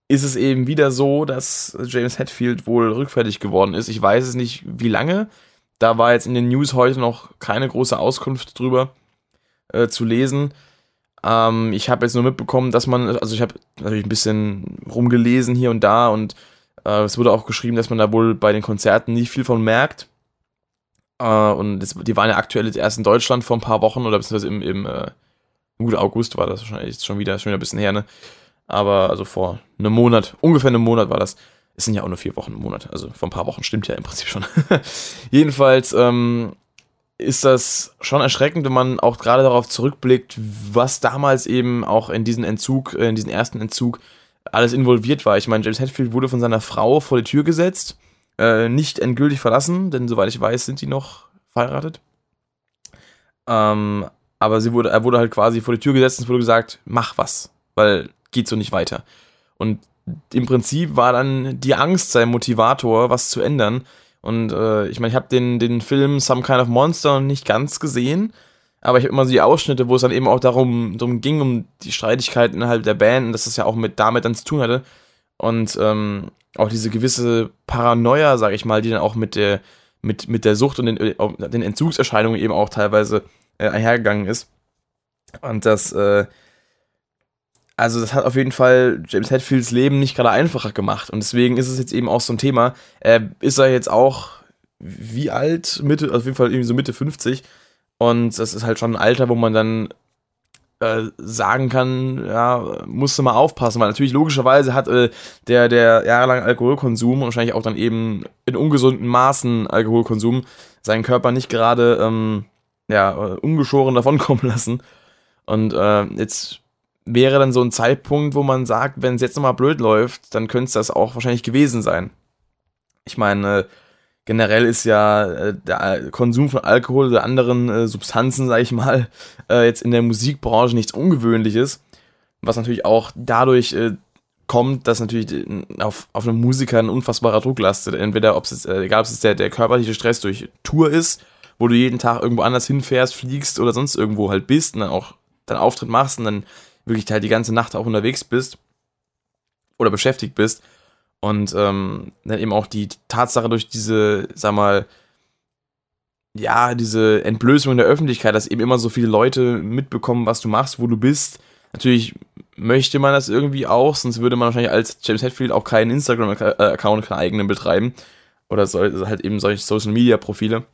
ist es eben wieder so, dass James Hetfield wohl rückfällig geworden ist. Ich weiß es nicht, wie lange. Da war jetzt in den News heute noch keine große Auskunft drüber äh, zu lesen. Ähm, ich habe jetzt nur mitbekommen, dass man, also ich habe natürlich ein bisschen rumgelesen hier und da und äh, es wurde auch geschrieben, dass man da wohl bei den Konzerten nicht viel von merkt. Uh, und das, die waren ja aktuell jetzt erst in Deutschland vor ein paar Wochen oder beziehungsweise im, im äh, gut, August war das wahrscheinlich schon wieder, schon wieder ein bisschen her, ne? Aber also vor einem Monat, ungefähr einem Monat war das. Es sind ja auch nur vier Wochen im Monat, also vor ein paar Wochen stimmt ja im Prinzip schon. Jedenfalls ähm, ist das schon erschreckend, wenn man auch gerade darauf zurückblickt, was damals eben auch in diesen Entzug, äh, in diesen ersten Entzug alles involviert war. Ich meine, James Hetfield wurde von seiner Frau vor die Tür gesetzt, äh, nicht endgültig verlassen, denn soweit ich weiß, sind die noch verheiratet. Ähm, aber sie wurde, er wurde halt quasi vor die Tür gesetzt und es wurde gesagt, mach was, weil geht so nicht weiter. Und im Prinzip war dann die Angst sein Motivator, was zu ändern. Und äh, ich meine, ich habe den, den Film Some Kind of Monster noch nicht ganz gesehen, aber ich habe immer so die Ausschnitte, wo es dann eben auch darum, darum ging, um die Streitigkeiten innerhalb der Band und dass das ja auch mit damit dann zu tun hatte. Und ähm, auch diese gewisse Paranoia, sag ich mal, die dann auch mit der, mit, mit der Sucht und den, äh, den Entzugserscheinungen eben auch teilweise äh, einhergegangen ist. Und das, äh, also das hat auf jeden Fall James Hetfields Leben nicht gerade einfacher gemacht. Und deswegen ist es jetzt eben auch so ein Thema. Äh, ist er jetzt auch wie alt? Mitte, also auf jeden Fall irgendwie so Mitte 50. Und das ist halt schon ein Alter, wo man dann äh, sagen kann, ja, musst du mal aufpassen, weil natürlich logischerweise hat äh, der, der jahrelang Alkoholkonsum und wahrscheinlich auch dann eben in ungesunden Maßen Alkoholkonsum seinen Körper nicht gerade ähm, ja, äh, ungeschoren davonkommen lassen. Und äh, jetzt wäre dann so ein Zeitpunkt, wo man sagt, wenn es jetzt nochmal blöd läuft, dann könnte es das auch wahrscheinlich gewesen sein. Ich meine, generell ist ja äh, der Konsum von Alkohol oder anderen äh, Substanzen, sag ich mal, äh, jetzt in der Musikbranche nichts Ungewöhnliches. Was natürlich auch dadurch kommt, dass natürlich auf, auf einem Musiker ein unfassbarer Druck lastet. Entweder, ob es egal ob es der, der körperliche Stress durch Tour ist, wo du jeden Tag irgendwo anders hinfährst, fliegst oder sonst irgendwo halt bist und dann auch deinen Auftritt machst und dann wirklich halt die ganze Nacht auch unterwegs bist oder beschäftigt bist und ähm, dann eben auch die Tatsache durch diese, sag mal, ja, diese Entblößung der Öffentlichkeit, dass eben immer so viele Leute mitbekommen, was du machst, wo du bist. Natürlich möchte man das irgendwie auch, sonst würde man wahrscheinlich als James Hetfield auch keinen Instagram-Account, keinen eigenen betreiben. Oder so, also halt eben solche Social-Media-Profile.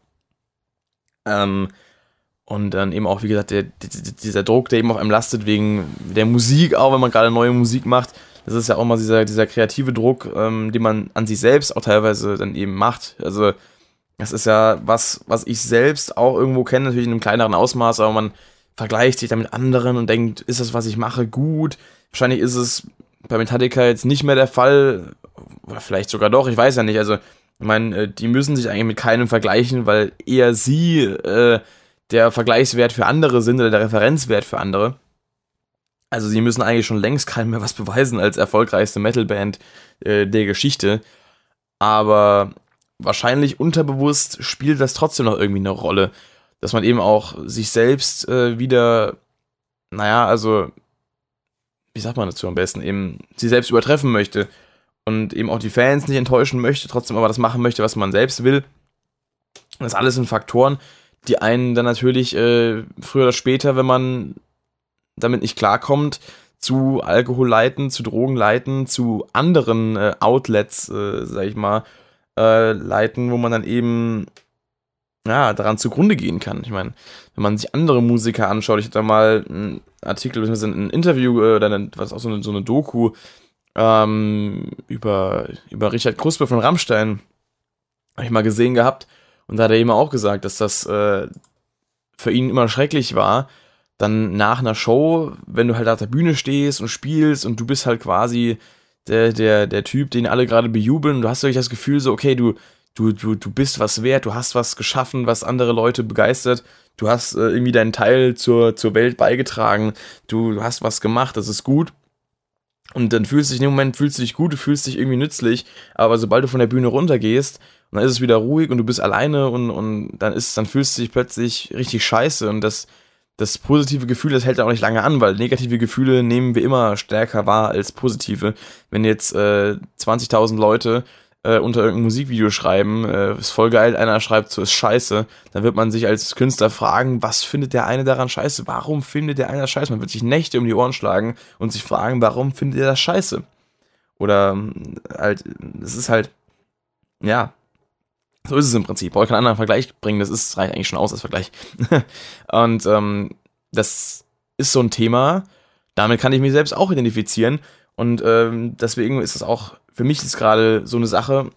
Ähm, und dann eben auch, wie gesagt, der, dieser Druck, der eben auf einem lastet, wegen der Musik, auch wenn man gerade neue Musik macht, das ist ja auch mal dieser, dieser kreative Druck, ähm, den man an sich selbst auch teilweise dann eben macht. Also, das ist ja was, was ich selbst auch irgendwo kenne, natürlich in einem kleineren Ausmaß, aber man vergleicht sich dann mit anderen und denkt, ist das, was ich mache, gut? Wahrscheinlich ist es bei Metallica jetzt nicht mehr der Fall, oder vielleicht sogar doch, ich weiß ja nicht. Also, ich meine, äh, die müssen sich eigentlich mit keinem vergleichen, weil eher sie äh, der Vergleichswert für andere sind oder der Referenzwert für andere. Also sie müssen eigentlich schon längst keinem mehr was beweisen als erfolgreichste Metalband äh, der Geschichte. Aber wahrscheinlich unterbewusst spielt das trotzdem noch irgendwie eine Rolle. Dass man eben auch sich selbst äh, wieder, naja, also, wie sagt man dazu am besten, eben sie selbst übertreffen möchte. Und eben auch die Fans nicht enttäuschen möchte, trotzdem aber das machen möchte, was man selbst will. Das alles sind Faktoren, die einen dann natürlich äh, früher oder später, wenn man damit nicht klarkommt, zu Alkohol leiten, zu Drogen leiten, zu anderen äh, Outlets, äh, sag ich mal, äh, leiten, wo man dann eben ja, daran zugrunde gehen kann. Ich meine, wenn man sich andere Musiker anschaut, ich hatte da mal einen Artikel, bzw. ein Interview äh, oder eine, was auch so eine, so eine Doku ähm, über, über Richard Kruspe von Rammstein, habe ich mal gesehen gehabt. Und da hat er eben auch gesagt, dass das äh, für ihn immer schrecklich war, dann nach einer Show, wenn du halt auf der Bühne stehst und spielst und du bist halt quasi der, der, der Typ, den alle gerade bejubeln, du hast wirklich das Gefühl so, okay, du, du, du, du bist was wert, du hast was geschaffen, was andere Leute begeistert, du hast äh, irgendwie deinen Teil zur, zur Welt beigetragen, du, du hast was gemacht, das ist gut. Und dann fühlst du dich in dem Moment, fühlst du dich gut, du fühlst dich irgendwie nützlich, aber sobald du von der Bühne runtergehst, dann ist es wieder ruhig und du bist alleine und, und dann ist, dann fühlst du dich plötzlich richtig scheiße und das, das positive Gefühl, das hält auch nicht lange an, weil negative Gefühle nehmen wir immer stärker wahr als positive. Wenn jetzt äh, 20.000 Leute äh, unter irgendeinem Musikvideo schreiben, äh, ist voll geil, einer schreibt so, ist scheiße, dann wird man sich als Künstler fragen, was findet der eine daran scheiße? Warum findet der eine das scheiße? Man wird sich Nächte um die Ohren schlagen und sich fragen, warum findet er das scheiße? Oder ähm, halt, es ist halt, ja, so ist es im Prinzip. Brauche ich keinen anderen Vergleich bringen, das ist, reicht eigentlich schon aus als Vergleich. und ähm, das ist so ein Thema, damit kann ich mich selbst auch identifizieren. Und ähm, deswegen ist es auch, für mich ist gerade so eine Sache,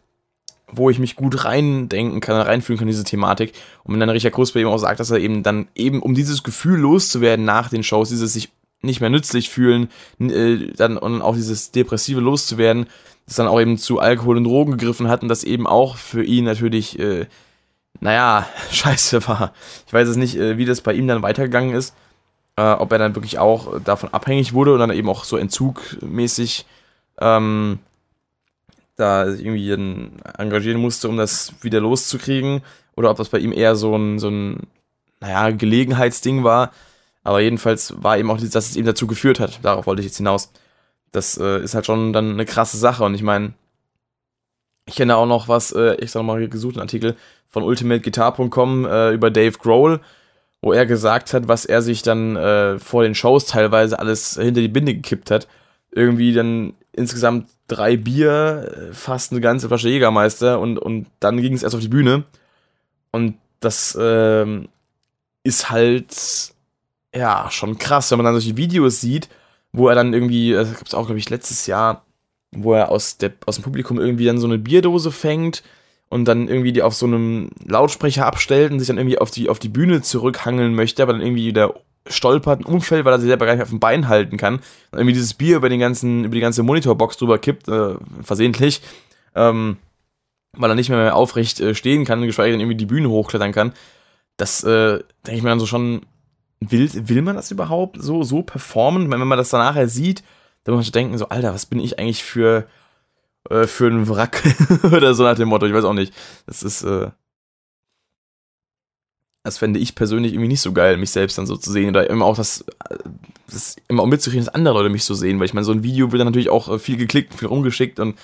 wo ich mich gut reindenken kann, reinfühlen kann, diese Thematik. Und wenn dann Richard Kruspe eben auch sagt, dass er eben dann eben, um dieses Gefühl loszuwerden nach den Shows, dieses sich nicht mehr nützlich fühlen, äh, dann und auch dieses Depressive loszuwerden, das dann auch eben zu Alkohol und Drogen gegriffen hat und das eben auch für ihn natürlich, äh, naja, scheiße war. Ich weiß jetzt nicht, äh, wie das bei ihm dann weitergegangen ist, äh, ob er dann wirklich auch davon abhängig wurde und dann eben auch so entzugmäßig ähm, da irgendwie engagieren musste, um das wieder loszukriegen, oder ob das bei ihm eher so ein, so ein, naja, Gelegenheitsding war. Aber jedenfalls war eben auch, dass es ihm dazu geführt hat. Darauf wollte ich jetzt hinaus. Das äh, ist halt schon dann eine krasse Sache. Und ich meine, ich kenne auch noch was, äh, ich sag mal gesucht, einen Artikel von ultimateguitar.com äh, über Dave Grohl, wo er gesagt hat, was er sich dann äh, vor den Shows teilweise alles hinter die Binde gekippt hat. Irgendwie dann insgesamt drei Bier, äh, fast eine ganze Flasche Jägermeister und, und dann ging es erst auf die Bühne. Und das ähm, ist halt, ja, schon krass, wenn man dann solche Videos sieht, wo er dann irgendwie, das gab es auch, glaube ich, letztes Jahr, wo er aus, der, aus dem Publikum irgendwie dann so eine Bierdose fängt und dann irgendwie die auf so einem Lautsprecher abstellt und sich dann irgendwie auf die, auf die Bühne zurückhangeln möchte, aber dann irgendwie wieder stolpert, ein Umfeld, weil er sich selber gar nicht auf dem Bein halten kann. Und irgendwie dieses Bier über, den ganzen, über die ganze Monitorbox drüber kippt, äh, versehentlich. Ähm, weil er nicht mehr, mehr aufrecht äh, stehen kann, geschweige denn irgendwie die Bühne hochklettern kann. Das äh, denke ich mir dann so schon, will, will man das überhaupt so, so performen? Wenn man das dann nachher sieht, dann muss man denken, so, Alter, was bin ich eigentlich für, äh, für ein Wrack? Oder so nach dem Motto, ich weiß auch nicht. Das ist, äh, das fände ich persönlich irgendwie nicht so geil, mich selbst dann so zu sehen. Oder immer auch das, das immer auch mitzukriegen, dass andere Leute mich so sehen, weil ich meine, so ein Video wird dann natürlich auch äh, viel geklickt, viel rumgeschickt und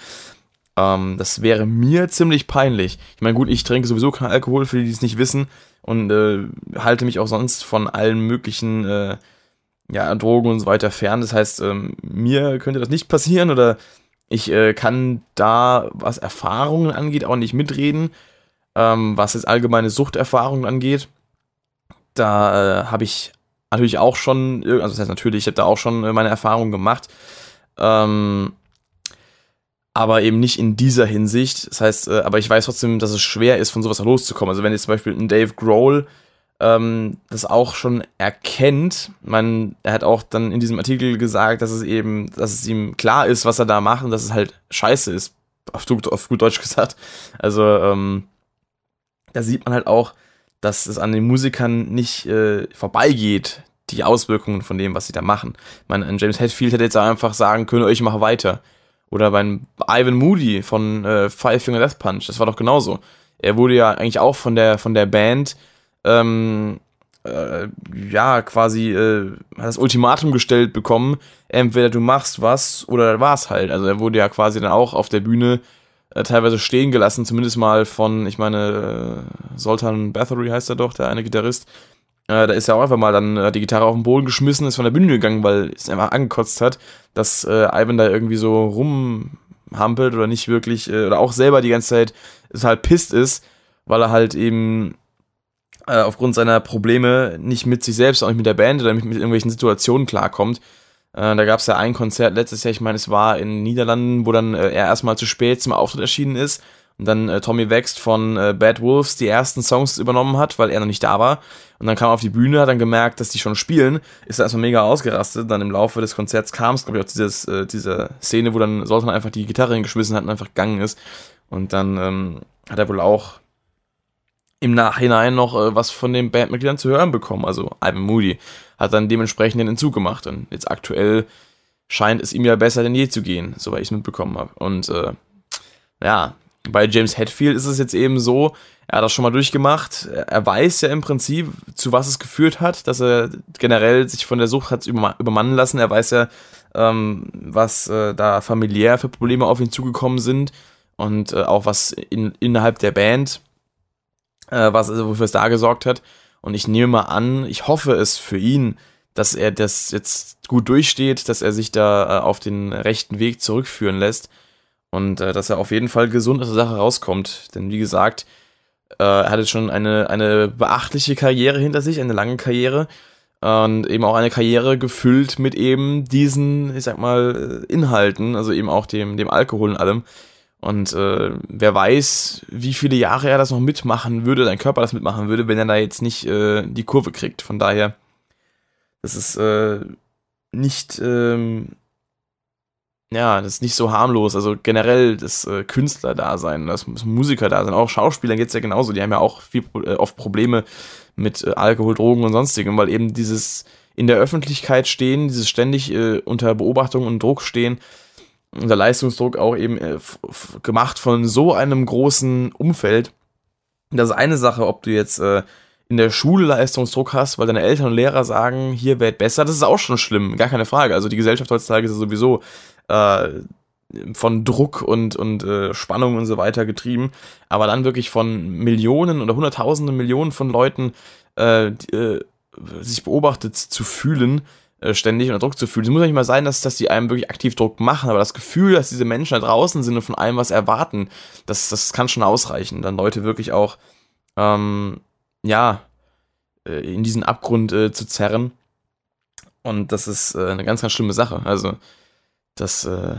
ähm, das wäre mir ziemlich peinlich. Ich meine, gut, ich trinke sowieso keinen Alkohol, für die, die es nicht wissen, und äh, halte mich auch sonst von allen möglichen äh, ja, Drogen und so weiter fern. Das heißt, ähm, mir könnte das nicht passieren oder ich äh, kann da, was Erfahrungen angeht, auch nicht mitreden. Ähm, was jetzt allgemeine Suchterfahrungen angeht, da äh, habe ich natürlich auch schon, also das heißt natürlich, ich habe da auch schon äh, meine Erfahrungen gemacht. Ähm, aber eben nicht in dieser Hinsicht. Das heißt, äh, aber ich weiß trotzdem, dass es schwer ist, von sowas loszukommen. Also wenn jetzt zum Beispiel ein Dave Grohl ähm, das auch schon erkennt, man, er hat auch dann in diesem Artikel gesagt, dass es eben, dass es ihm klar ist, was er da macht und dass es halt scheiße ist, auf, auf gut Deutsch gesagt. Also ähm, da sieht man halt auch, dass es an den Musikern nicht äh, vorbeigeht, die Auswirkungen von dem, was sie da machen. Ich meine, James Hetfield hätte jetzt einfach sagen können, ich mache weiter. Oder beim Ivan Moody von äh, Five Finger Death Punch, das war doch genauso. Er wurde ja eigentlich auch von der, von der Band, ähm, äh, ja, quasi, äh, hat das Ultimatum gestellt bekommen, entweder du machst was oder war's halt. Also er wurde ja quasi dann auch auf der Bühne äh, teilweise stehen gelassen, zumindest mal von, ich meine, äh, Sultan Bathory heißt er doch, der eine Gitarrist, äh, da ist er auch einfach mal dann äh, die Gitarre auf den Boden geschmissen, ist von der Bühne gegangen, weil es einfach angekotzt hat, dass äh, Ivan da irgendwie so rumhampelt oder nicht wirklich, äh, oder auch selber die ganze Zeit halt pisst ist, weil er halt eben äh, aufgrund seiner Probleme nicht mit sich selbst, auch nicht mit der Band oder nicht mit irgendwelchen Situationen klarkommt. Äh, da gab es ja ein Konzert letztes Jahr, ich meine, es war in den Niederlanden, wo dann äh, er erstmal zu spät zum Auftritt erschienen ist und dann äh, Tommy Wächst von äh, Bad Wolves die ersten Songs übernommen hat, weil er noch nicht da war. Und dann kam er auf die Bühne, hat dann gemerkt, dass die schon spielen, ist dann erstmal mega ausgerastet. Dann im Laufe des Konzerts kam es, glaube ich, auch zu dieses, äh, dieser Szene, wo dann Sultan einfach die Gitarre hingeschmissen hat und einfach gegangen ist. Und dann ähm, hat er wohl auch im Nachhinein noch äh, was von den Bandmitgliedern zu hören bekommen. Also Ivan Moody hat dann dementsprechend den Entzug gemacht. Und jetzt aktuell scheint es ihm ja besser denn je zu gehen, soweit ich es mitbekommen habe. Und äh, ja, bei James Hetfield ist es jetzt eben so, er hat das schon mal durchgemacht. Er weiß ja im Prinzip, zu was es geführt hat, dass er generell sich von der Sucht hat übermannen lassen. Er weiß ja, ähm, was äh, da familiär für Probleme auf ihn zugekommen sind und äh, auch was in, innerhalb der Band, äh, was also wofür es da gesorgt hat. Und ich nehme mal an, ich hoffe es für ihn, dass er das jetzt gut durchsteht, dass er sich da äh, auf den rechten Weg zurückführen lässt und äh, dass er auf jeden Fall gesund aus der Sache rauskommt. Denn wie gesagt, äh, er hatte schon eine, eine beachtliche Karriere hinter sich, eine lange Karriere. Und eben auch eine Karriere gefüllt mit eben diesen, ich sag mal, Inhalten, also eben auch dem, dem Alkohol und allem. Und äh, wer weiß, wie viele Jahre er das noch mitmachen würde, sein Körper das mitmachen würde, wenn er da jetzt nicht äh, die Kurve kriegt. Von daher, das ist äh, nicht, ähm, ja, das ist nicht so harmlos. Also generell das äh, Künstler-Dasein, das, das Musiker-Dasein, auch Schauspielern geht es ja genauso. Die haben ja auch viel, äh, oft Probleme mit äh, Alkohol, Drogen und sonstigem, weil eben dieses in der Öffentlichkeit stehen, dieses ständig äh, unter Beobachtung und Druck stehen, unter Leistungsdruck auch eben äh, gemacht von so einem großen Umfeld. Das ist eine Sache, ob du jetzt äh, in der Schule Leistungsdruck hast, weil deine Eltern und Lehrer sagen, hier wird besser, das ist auch schon schlimm, gar keine Frage. Also die Gesellschaft heutzutage ist ja sowieso äh, von Druck und, und äh, Spannung und so weiter getrieben, aber dann wirklich von Millionen oder Hunderttausenden Millionen von Leuten äh, die, äh, sich beobachtet zu fühlen, äh, ständig unter Druck zu fühlen. Es muss nicht mal sein, dass, dass die einem wirklich aktiv Druck machen, aber das Gefühl, dass diese Menschen da draußen sind und von allem was erwarten, das, das kann schon ausreichen. Dann Leute wirklich auch, ähm, ja, äh, in diesen Abgrund äh, zu zerren. Und das ist äh, eine ganz, ganz schlimme Sache. Also, das äh,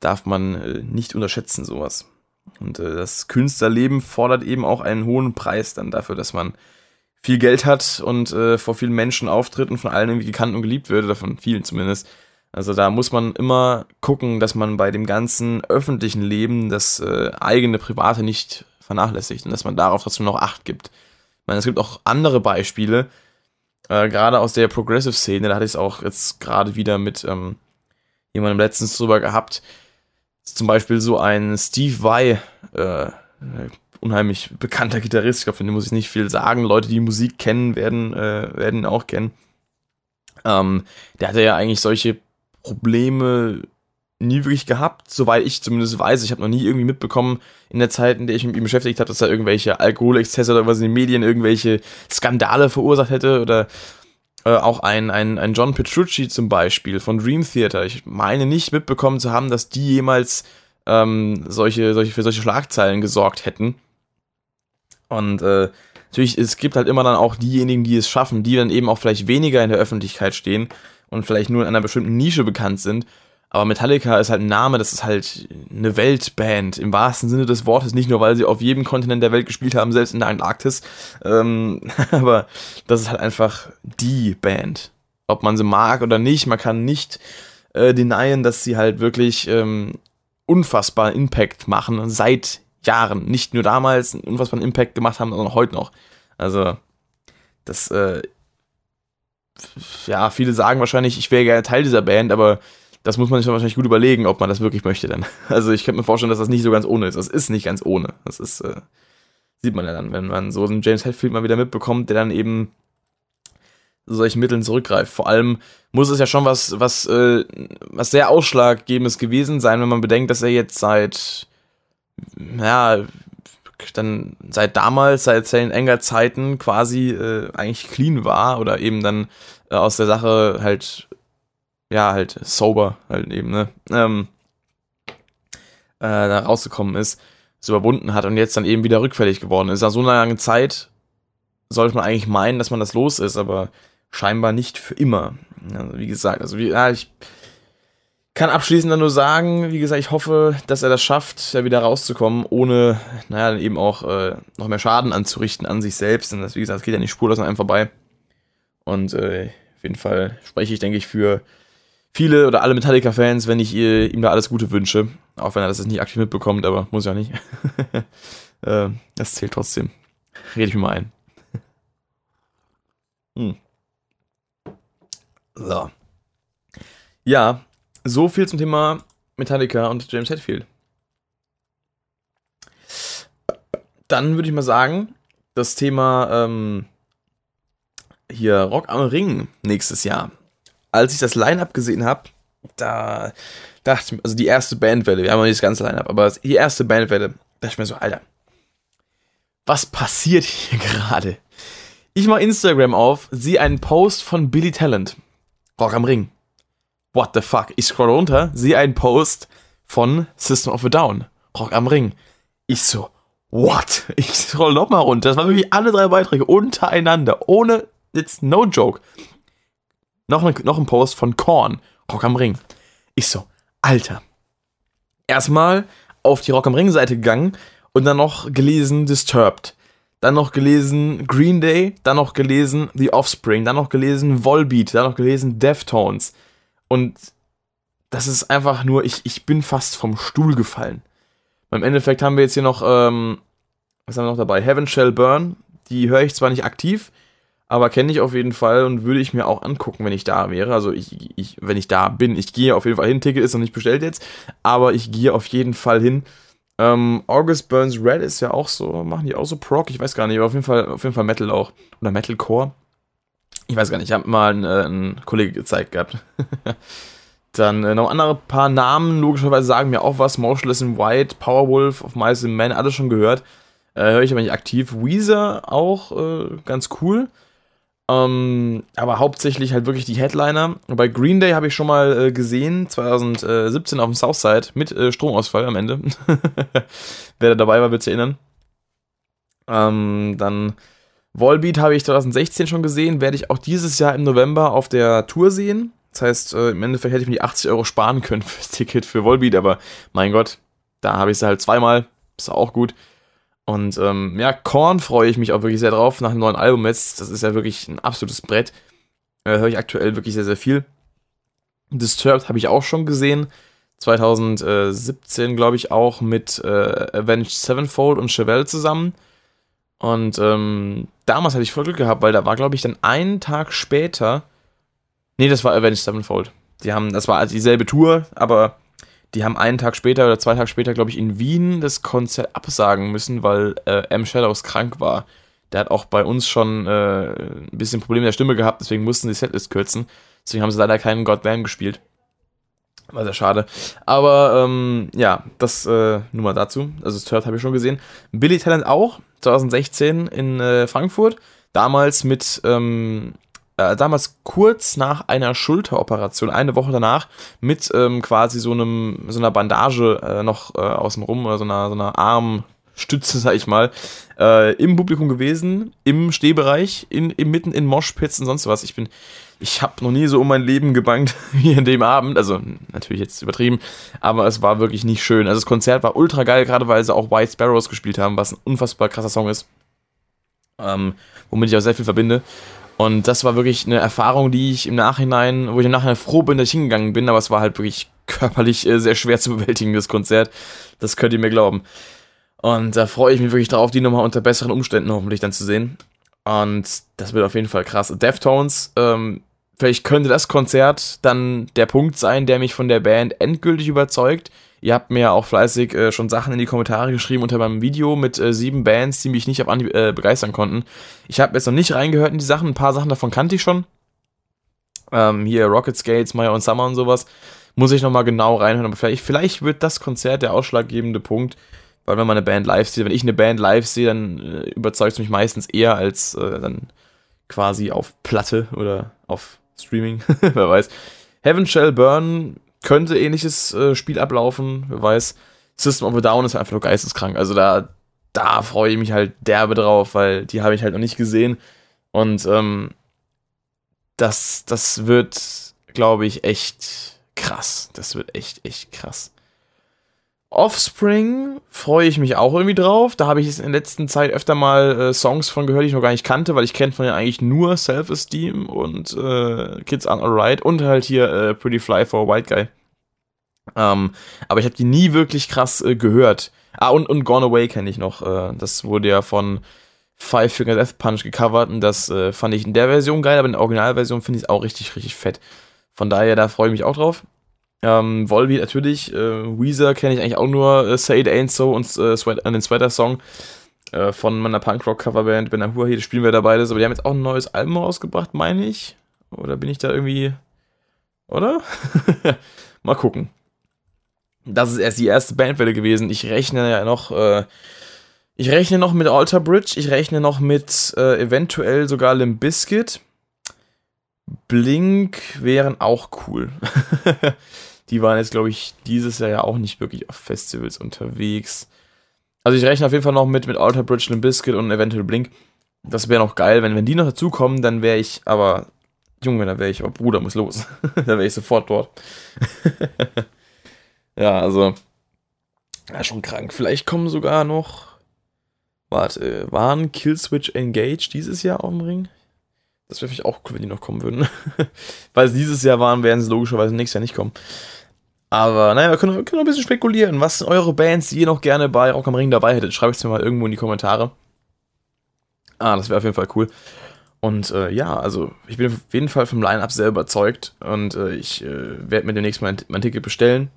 darf man äh, nicht unterschätzen, sowas. Und das Künstlerleben fordert eben auch einen hohen Preis dann dafür, dass man viel Geld hat und äh, vor vielen Menschen auftritt und von allen irgendwie gekannt und geliebt wird, oder von vielen zumindest. Also da muss man immer gucken, dass man bei dem ganzen öffentlichen Leben das äh, eigene Private nicht vernachlässigt und dass man darauf trotzdem noch Acht gibt. Ich meine, es gibt auch andere Beispiele, äh, gerade aus der Progressive-Szene, da hatte ich es auch jetzt gerade wieder mit ähm, jemandem letztens drüber gehabt. Zum Beispiel so ein Steve Vai, äh, unheimlich bekannter Gitarrist. Ich glaube, von dem muss ich nicht viel sagen. Leute, die Musik kennen, werden, äh, werden ihn auch kennen. Ähm, der hatte ja eigentlich solche Probleme nie wirklich gehabt, soweit ich zumindest weiß. Ich habe noch nie irgendwie mitbekommen in der Zeit, in der ich mich mit ihm beschäftigt habe, dass er irgendwelche Alkoholexzesse oder was in den Medien irgendwelche Skandale verursacht hätte oder äh, auch ein, ein, ein John Petrucci zum Beispiel von Dream Theater. Ich meine nicht mitbekommen zu haben, dass die jemals ähm, solche, solche, für solche Schlagzeilen gesorgt hätten. Und äh, natürlich, es gibt halt immer dann auch diejenigen, die es schaffen, die dann eben auch vielleicht weniger in der Öffentlichkeit stehen und vielleicht nur in einer bestimmten Nische bekannt sind. Aber Metallica ist halt ein Name, das ist halt eine Weltband im wahrsten Sinne des Wortes. Nicht nur, weil sie auf jedem Kontinent der Welt gespielt haben, selbst in der Antarktis. Ähm, aber das ist halt einfach die Band. Ob man sie mag oder nicht, man kann nicht äh, denyen, dass sie halt wirklich ähm, unfassbaren Impact machen seit Jahren. Nicht nur damals einen unfassbaren Impact gemacht haben, sondern heute noch. Also, das, äh, ja, viele sagen wahrscheinlich, ich wäre gerne Teil dieser Band, aber das muss man sich wahrscheinlich gut überlegen, ob man das wirklich möchte dann. Also ich könnte mir vorstellen, dass das nicht so ganz ohne ist. Das ist nicht ganz ohne. Das ist, äh, sieht man ja dann, wenn man so einen James Hetfield mal wieder mitbekommt, der dann eben solchen Mitteln zurückgreift. Vor allem muss es ja schon was, was, äh, was sehr Ausschlaggebendes gewesen sein, wenn man bedenkt, dass er jetzt seit ja, dann seit damals, seit Zellen enger Zeiten quasi äh, eigentlich clean war oder eben dann äh, aus der Sache halt, ja, halt sober halt eben, ne, ähm, äh, da rausgekommen ist, es überwunden hat und jetzt dann eben wieder rückfällig geworden ist. Nach so einer langen Zeit sollte man eigentlich meinen, dass man das los ist, aber scheinbar nicht für immer. Also, wie gesagt, also wie, ja, ich kann abschließend dann nur sagen, wie gesagt, ich hoffe, dass er das schafft, da wieder rauszukommen, ohne, naja, eben auch äh, noch mehr Schaden anzurichten an sich selbst. Denn das, wie gesagt, geht ja nicht spurlos an einem vorbei. Und äh, auf jeden Fall spreche ich, denke ich, für viele oder alle Metallica-Fans, wenn ich ihr, ihm da alles Gute wünsche. Auch wenn er das jetzt nicht aktiv mitbekommt, aber muss ja nicht. äh, das zählt trotzdem. Rede ich mir mal ein. hm. So. Ja, so viel zum Thema Metallica und James Hetfield. Dann würde ich mal sagen, das Thema ähm, hier Rock am Ring nächstes Jahr. Als ich das Line-Up gesehen habe, da dachte ich, also die erste Bandwelle, wir haben noch nicht das ganze Line-Up, aber die erste Bandwelle, dachte ich mir so, Alter, was passiert hier gerade? Ich mache Instagram auf, sehe einen Post von Billy Talent, Rock am Ring what the fuck? Ich scroll runter, sehe einen Post von System of a Down, Rock am Ring. Ich so, what? Ich scroll nochmal runter. Das waren wirklich alle drei Beiträge untereinander, ohne, it's no joke. Noch, ein, noch ein Post von Korn, Rock am Ring. Ich so, Alter. Erstmal auf die Rock am Ring Seite gegangen und dann noch gelesen Disturbed. dann noch gelesen Green Day, dann noch gelesen The Offspring, dann noch gelesen Volbeat, dann noch gelesen Deftones. Und das ist einfach nur, ich, ich bin fast vom Stuhl gefallen. Beim Endeffekt haben wir jetzt hier noch, ähm, was haben wir noch dabei? Heaven Shall Burn. Die höre ich zwar nicht aktiv, aber kenne ich auf jeden Fall und würde ich mir auch angucken, wenn ich da wäre. Also ich, ich, wenn ich da bin, ich gehe auf jeden Fall hin. Ticket ist noch nicht bestellt jetzt, aber ich gehe auf jeden Fall hin. Ähm, August Burns Red ist ja auch so, machen die auch so Proc? Ich weiß gar nicht, aber auf jeden Fall, auf jeden Fall Metal auch. Oder Metalcore. Ich weiß gar nicht, ich habe mal einen, äh, einen Kollege gezeigt gehabt. Dann äh, noch andere paar Namen, logischerweise sagen mir auch was. Motionless in White, Powerwolf, of Mice and Men, alles schon gehört. Äh, Höre ich aber nicht aktiv. Weezer auch äh, ganz cool. Ähm, aber hauptsächlich halt wirklich die Headliner. Bei Green Day habe ich schon mal äh, gesehen, 2017 auf dem Southside mit äh, Stromausfall am Ende. Wer da dabei war, wird sich erinnern. Ähm, dann Volbeat habe ich 2016 schon gesehen, werde ich auch dieses Jahr im November auf der Tour sehen. Das heißt, äh, im Endeffekt hätte ich mir die 80 Euro sparen können fürs Ticket für Volbeat, aber mein Gott, da habe ich sie halt zweimal. Ist auch gut. Und ähm, ja, Korn freue ich mich auch wirklich sehr drauf nach dem neuen Album jetzt. Das ist ja wirklich ein absolutes Brett. Äh, Höre ich aktuell wirklich sehr, sehr viel. Disturbed habe ich auch schon gesehen. 2017, glaube ich, auch mit äh, Avenged Sevenfold und Chevelle zusammen. Und ähm, damals hatte ich voll Glück gehabt, weil da war, glaube ich, dann einen Tag später Nee, das war Avenged Sevenfold. Die haben, das war dieselbe Tour, aber die haben einen Tag später oder zwei Tage später, glaube ich, in Wien das Konzert absagen müssen, weil äh, M. Shadows krank war. Der hat auch bei uns schon äh, ein bisschen Probleme mit der Stimme gehabt, deswegen mussten sie die Setlist kürzen. Deswegen haben sie leider keinen God Damn gespielt. War sehr schade. Aber ähm, ja, das äh, nur mal dazu. Also das Third habe ich schon gesehen. Billy Talent auch, 2016 in äh, Frankfurt. Damals mit ähm, äh, damals kurz nach einer Schulteroperation, eine Woche danach, mit ähm, quasi so einem, so einer Bandage äh, noch äh, außen rum oder so einer, so einer Armstütze, sag ich mal, äh, im Publikum gewesen, im Stehbereich, in, in, mitten in Moshpits und sonst was. Ich bin, ich habe noch nie so um mein Leben gebankt wie an dem Abend. Also natürlich jetzt übertrieben, aber es war wirklich nicht schön. Also das Konzert war ultra geil, gerade weil sie auch White Sparrows gespielt haben, was ein unfassbar krasser Song ist. Ähm, womit ich auch sehr viel verbinde. Und das war wirklich eine Erfahrung, die ich im Nachhinein, wo ich im Nachhinein froh bin, dass ich hingegangen bin, aber es war halt wirklich körperlich äh, sehr schwer zu bewältigen, das Konzert. Das könnt ihr mir glauben. Und da freue ich mich wirklich drauf, die nochmal unter besseren Umständen hoffentlich dann zu sehen. Und das wird auf jeden Fall krass. Deftones, ähm, vielleicht könnte das Konzert dann der Punkt sein, der mich von der Band endgültig überzeugt. Ihr habt mir auch fleißig äh, schon Sachen in die Kommentare geschrieben unter meinem Video mit äh, sieben Bands, die mich nicht auf Anhieb äh, begeistern konnten. Ich habe jetzt noch nicht reingehört in die Sachen. Ein paar Sachen davon kannte ich schon. Ähm, hier Rocket Skates, Maya und Summer und sowas. Muss ich nochmal genau reinhören. Aber vielleicht, vielleicht wird das Konzert der ausschlaggebende Punkt. Weil wenn man eine Band live sieht, wenn ich eine Band live sehe, dann äh, überzeugt es mich meistens eher als äh, dann quasi auf Platte oder auf Streaming. Wer weiß. Heaven Shall Burn könnte ähnliches äh, Spiel ablaufen, wer weiß. System of a Down ist einfach nur geisteskrank. Also da, da freue ich mich halt derbe drauf, weil die habe ich halt noch nicht gesehen. Und ähm, das, das wird, glaube ich, echt krass. Das wird echt, echt krass. Offspring freue ich mich auch irgendwie drauf. Da habe ich in der letzten Zeit öfter mal äh, Songs von gehört, die ich noch gar nicht kannte, weil ich kenne von denen eigentlich nur Self-Esteem und äh, Kids Aren't Alright und halt hier äh, Pretty Fly for a White Guy. Ähm, aber ich habe die nie wirklich krass äh, gehört. Ah, und, und Gone Away kenne ich noch. Äh, das wurde ja von Five Finger Death Punch gecovert und das äh, fand ich in der Version geil, aber in der Originalversion finde ich es auch richtig, richtig fett. Von daher, da freue ich mich auch drauf. Ähm, Volbeat natürlich, äh, Weezer kenne ich eigentlich auch nur äh, Say It Ain't So und äh, Sweat, den Sweater-Song von meiner Punkrock-Coverband Ben Ahua. Hier spielen wir da beides, aber die haben jetzt auch ein neues Album rausgebracht, meine ich. Oder bin ich da irgendwie. Oder? Mal gucken. Das ist erst die erste Bandwelle gewesen. Ich rechne ja noch. Äh, ich rechne noch mit Alter Bridge, ich rechne noch mit äh, eventuell sogar Limp Bizkit. Blink wären auch cool. die waren jetzt, glaube ich, dieses Jahr ja auch nicht wirklich auf Festivals unterwegs. Also ich rechne auf jeden Fall noch mit, mit Alter Bridge, Limp Bizkit und eventuell Blink. Das wäre noch geil, wenn, wenn die noch dazukommen, dann wäre ich aber, Junge, dann wäre ich, aber Bruder muss los. dann wäre ich sofort dort. ja, also, ja, schon krank. Vielleicht kommen sogar noch Warte, waren Killswitch Engage dieses Jahr auf dem Ring? Das wäre vielleicht auch cool, wenn die noch kommen würden. Weil sie dieses Jahr waren, werden sie logischerweise nächstes Jahr nicht kommen. Aber naja, wir können, wir können ein bisschen spekulieren. Was sind eure Bands, die ihr noch gerne bei Rock am Ring dabei hättet? Schreibt es mir mal irgendwo in die Kommentare. Ah, das wäre auf jeden Fall cool. Und äh, ja, also ich bin auf jeden Fall vom Line-Up sehr überzeugt und äh, ich äh, werde mir demnächst mein, mein Ticket bestellen.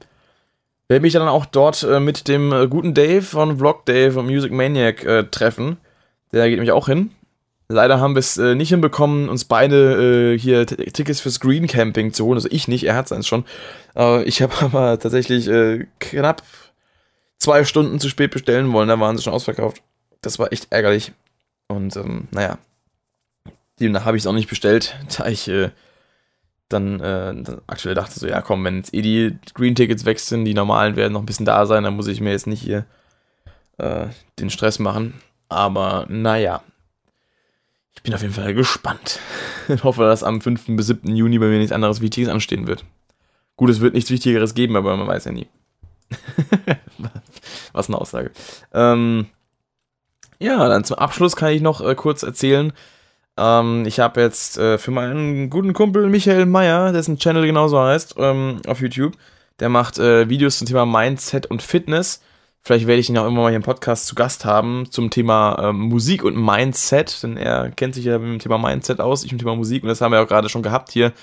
Werde mich dann auch dort äh, mit dem äh, guten Dave von Vlog Dave und Music Maniac äh, treffen. Der geht nämlich auch hin. Leider haben wir es äh, nicht hinbekommen, uns beide äh, hier Tickets fürs Green Camping zu holen. Also ich nicht, er hat seins schon. Ich habe aber tatsächlich äh, knapp zwei Stunden zu spät bestellen wollen. Da waren sie schon ausverkauft. Das war echt ärgerlich. Und ähm, naja, demnach habe ich es auch nicht bestellt, da ich dann, äh, dann aktuell dachte so, ja komm, wenn jetzt eh die Green Tickets weg sind, die normalen werden noch ein bisschen da sein, dann muss ich mir jetzt nicht hier äh, den Stress machen. Aber naja, ich bin auf jeden Fall gespannt. Ich hoffe, dass am 5. bis 7. Juni bei mir nichts anderes Wichtiges anstehen wird. Gut, es wird nichts Wichtigeres geben, aber man weiß ja nie. Was eine Aussage. Ähm, ja, dann zum Abschluss kann ich noch äh, kurz erzählen. Ähm, ich habe jetzt äh, für meinen guten Kumpel Michael Meyer, dessen Channel genauso heißt, ähm, auf YouTube, der macht äh, Videos zum Thema Mindset und Fitness. Vielleicht werde ich ihn auch immer mal hier im Podcast zu Gast haben zum Thema ähm, Musik und Mindset, denn er kennt sich ja mit dem Thema Mindset aus, ich mit dem Thema Musik und das haben wir auch gerade schon gehabt hier,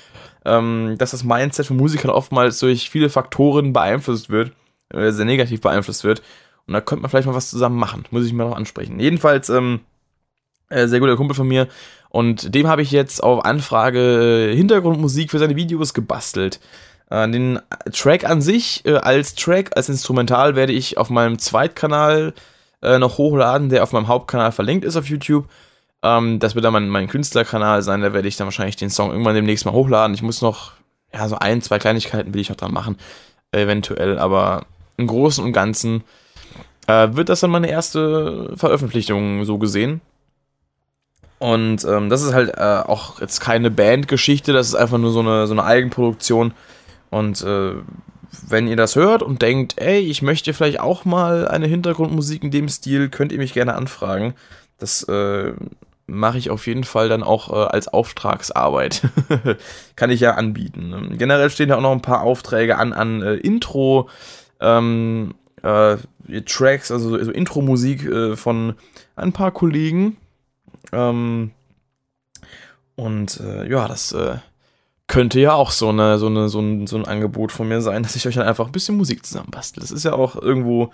ähm, dass das Mindset von Musikern oftmals durch viele Faktoren beeinflusst wird, äh, sehr negativ beeinflusst wird. Und da könnte man vielleicht mal was zusammen machen, muss ich mal noch ansprechen. Jedenfalls, ähm, äh, sehr guter Kumpel von mir und dem habe ich jetzt auf Anfrage äh, Hintergrundmusik für seine Videos gebastelt. Äh, den Track an sich äh, als Track, als Instrumental werde ich auf meinem Zweitkanal noch hochladen, der auf meinem Hauptkanal verlinkt ist auf YouTube. Ähm, das wird dann mein, mein Künstlerkanal sein, da werde ich dann wahrscheinlich den Song irgendwann demnächst mal hochladen. Ich muss noch, ja, so ein, zwei Kleinigkeiten will ich noch dran machen, eventuell, aber im Großen und Ganzen wird das dann meine erste Veröffentlichung so gesehen. Und ähm, das ist halt äh, auch jetzt keine Bandgeschichte, das ist einfach nur so eine, so eine Eigenproduktion. Und äh, wenn ihr das hört und denkt, ey, ich möchte vielleicht auch mal eine Hintergrundmusik in dem Stil, könnt ihr mich gerne anfragen. Das äh, mache ich auf jeden Fall dann auch äh, als Auftragsarbeit. Kann ich ja anbieten. Generell stehen ja auch noch ein paar Aufträge an, an äh, Intro, ähm, äh, Tracks, also, also Intro-Musik äh, von ein paar Kollegen. Ähm, und äh, ja, das äh, könnte ja auch so, eine, so, eine, so, ein, so ein Angebot von mir sein, dass ich euch dann einfach ein bisschen Musik zusammenbastel. Das ist ja auch irgendwo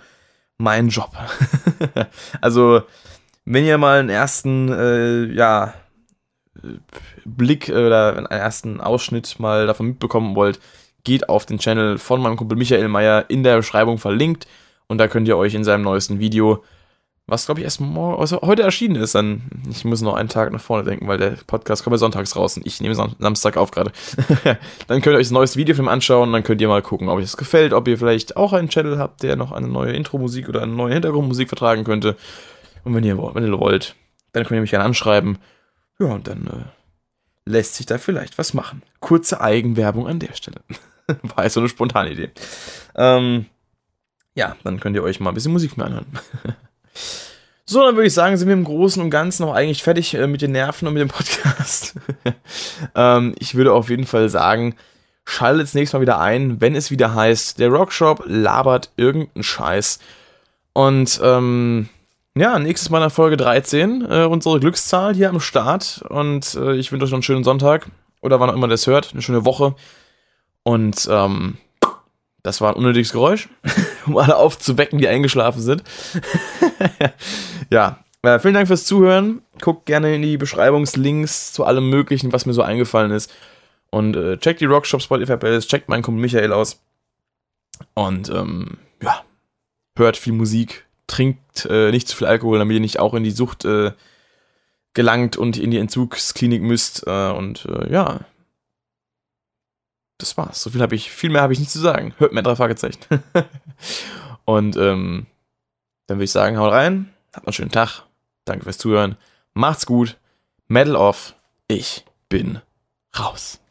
mein Job. also, wenn ihr mal einen ersten, äh, ja, Blick oder einen ersten Ausschnitt mal davon mitbekommen wollt, geht auf den Channel von meinem Kumpel Michael Meyer in der Beschreibung verlinkt und da könnt ihr euch in seinem neuesten Video was glaube ich erst morgen, also heute erschienen ist, dann, ich muss noch einen Tag nach vorne denken, weil der Podcast kommt ja sonntags raus und ich nehme Samstag auf gerade. dann könnt ihr euch das neueste Video von ihm anschauen dann könnt ihr mal gucken, ob euch das gefällt, ob ihr vielleicht auch einen Channel habt, der noch eine neue Intro-Musik oder eine neue Hintergrundmusik vertragen könnte. Und wenn ihr, wenn ihr wollt, dann könnt ihr mich gerne anschreiben. Ja, und dann äh, lässt sich da vielleicht was machen. Kurze Eigenwerbung an der Stelle. War jetzt so eine spontane Idee. Ähm, ja, dann könnt ihr euch mal ein bisschen Musik mehr anhören. So, dann würde ich sagen, sind wir im Großen und Ganzen noch eigentlich fertig äh, mit den Nerven und mit dem Podcast. ähm, ich würde auf jeden Fall sagen, schaltet jetzt nächstes Mal wieder ein, wenn es wieder heißt, der Rockshop labert irgendeinen Scheiß. Und ähm, ja, nächstes Mal in der Folge 13, äh, unsere Glückszahl hier am Start. Und äh, ich wünsche euch noch einen schönen Sonntag oder wann auch immer das hört, eine schöne Woche. Und ähm, das war ein unnötiges Geräusch, um alle aufzuwecken, die eingeschlafen sind. ja, äh, vielen Dank fürs Zuhören. Guckt gerne in die Beschreibungslinks zu allem Möglichen, was mir so eingefallen ist. Und äh, checkt die Rockshop Spotify Playlist, checkt meinen Kumpel Michael aus. Und ähm, ja, hört viel Musik, trinkt äh, nicht zu viel Alkohol, damit ihr nicht auch in die Sucht äh, gelangt und in die Entzugsklinik müsst. Äh, und äh, ja, das war's. So viel habe ich, viel mehr habe ich nicht zu sagen. Hört mir drei Fragezeichen. Und ähm, dann würde ich sagen, haut rein, habt einen schönen Tag. Danke fürs Zuhören. Macht's gut. Medal off. Ich bin raus.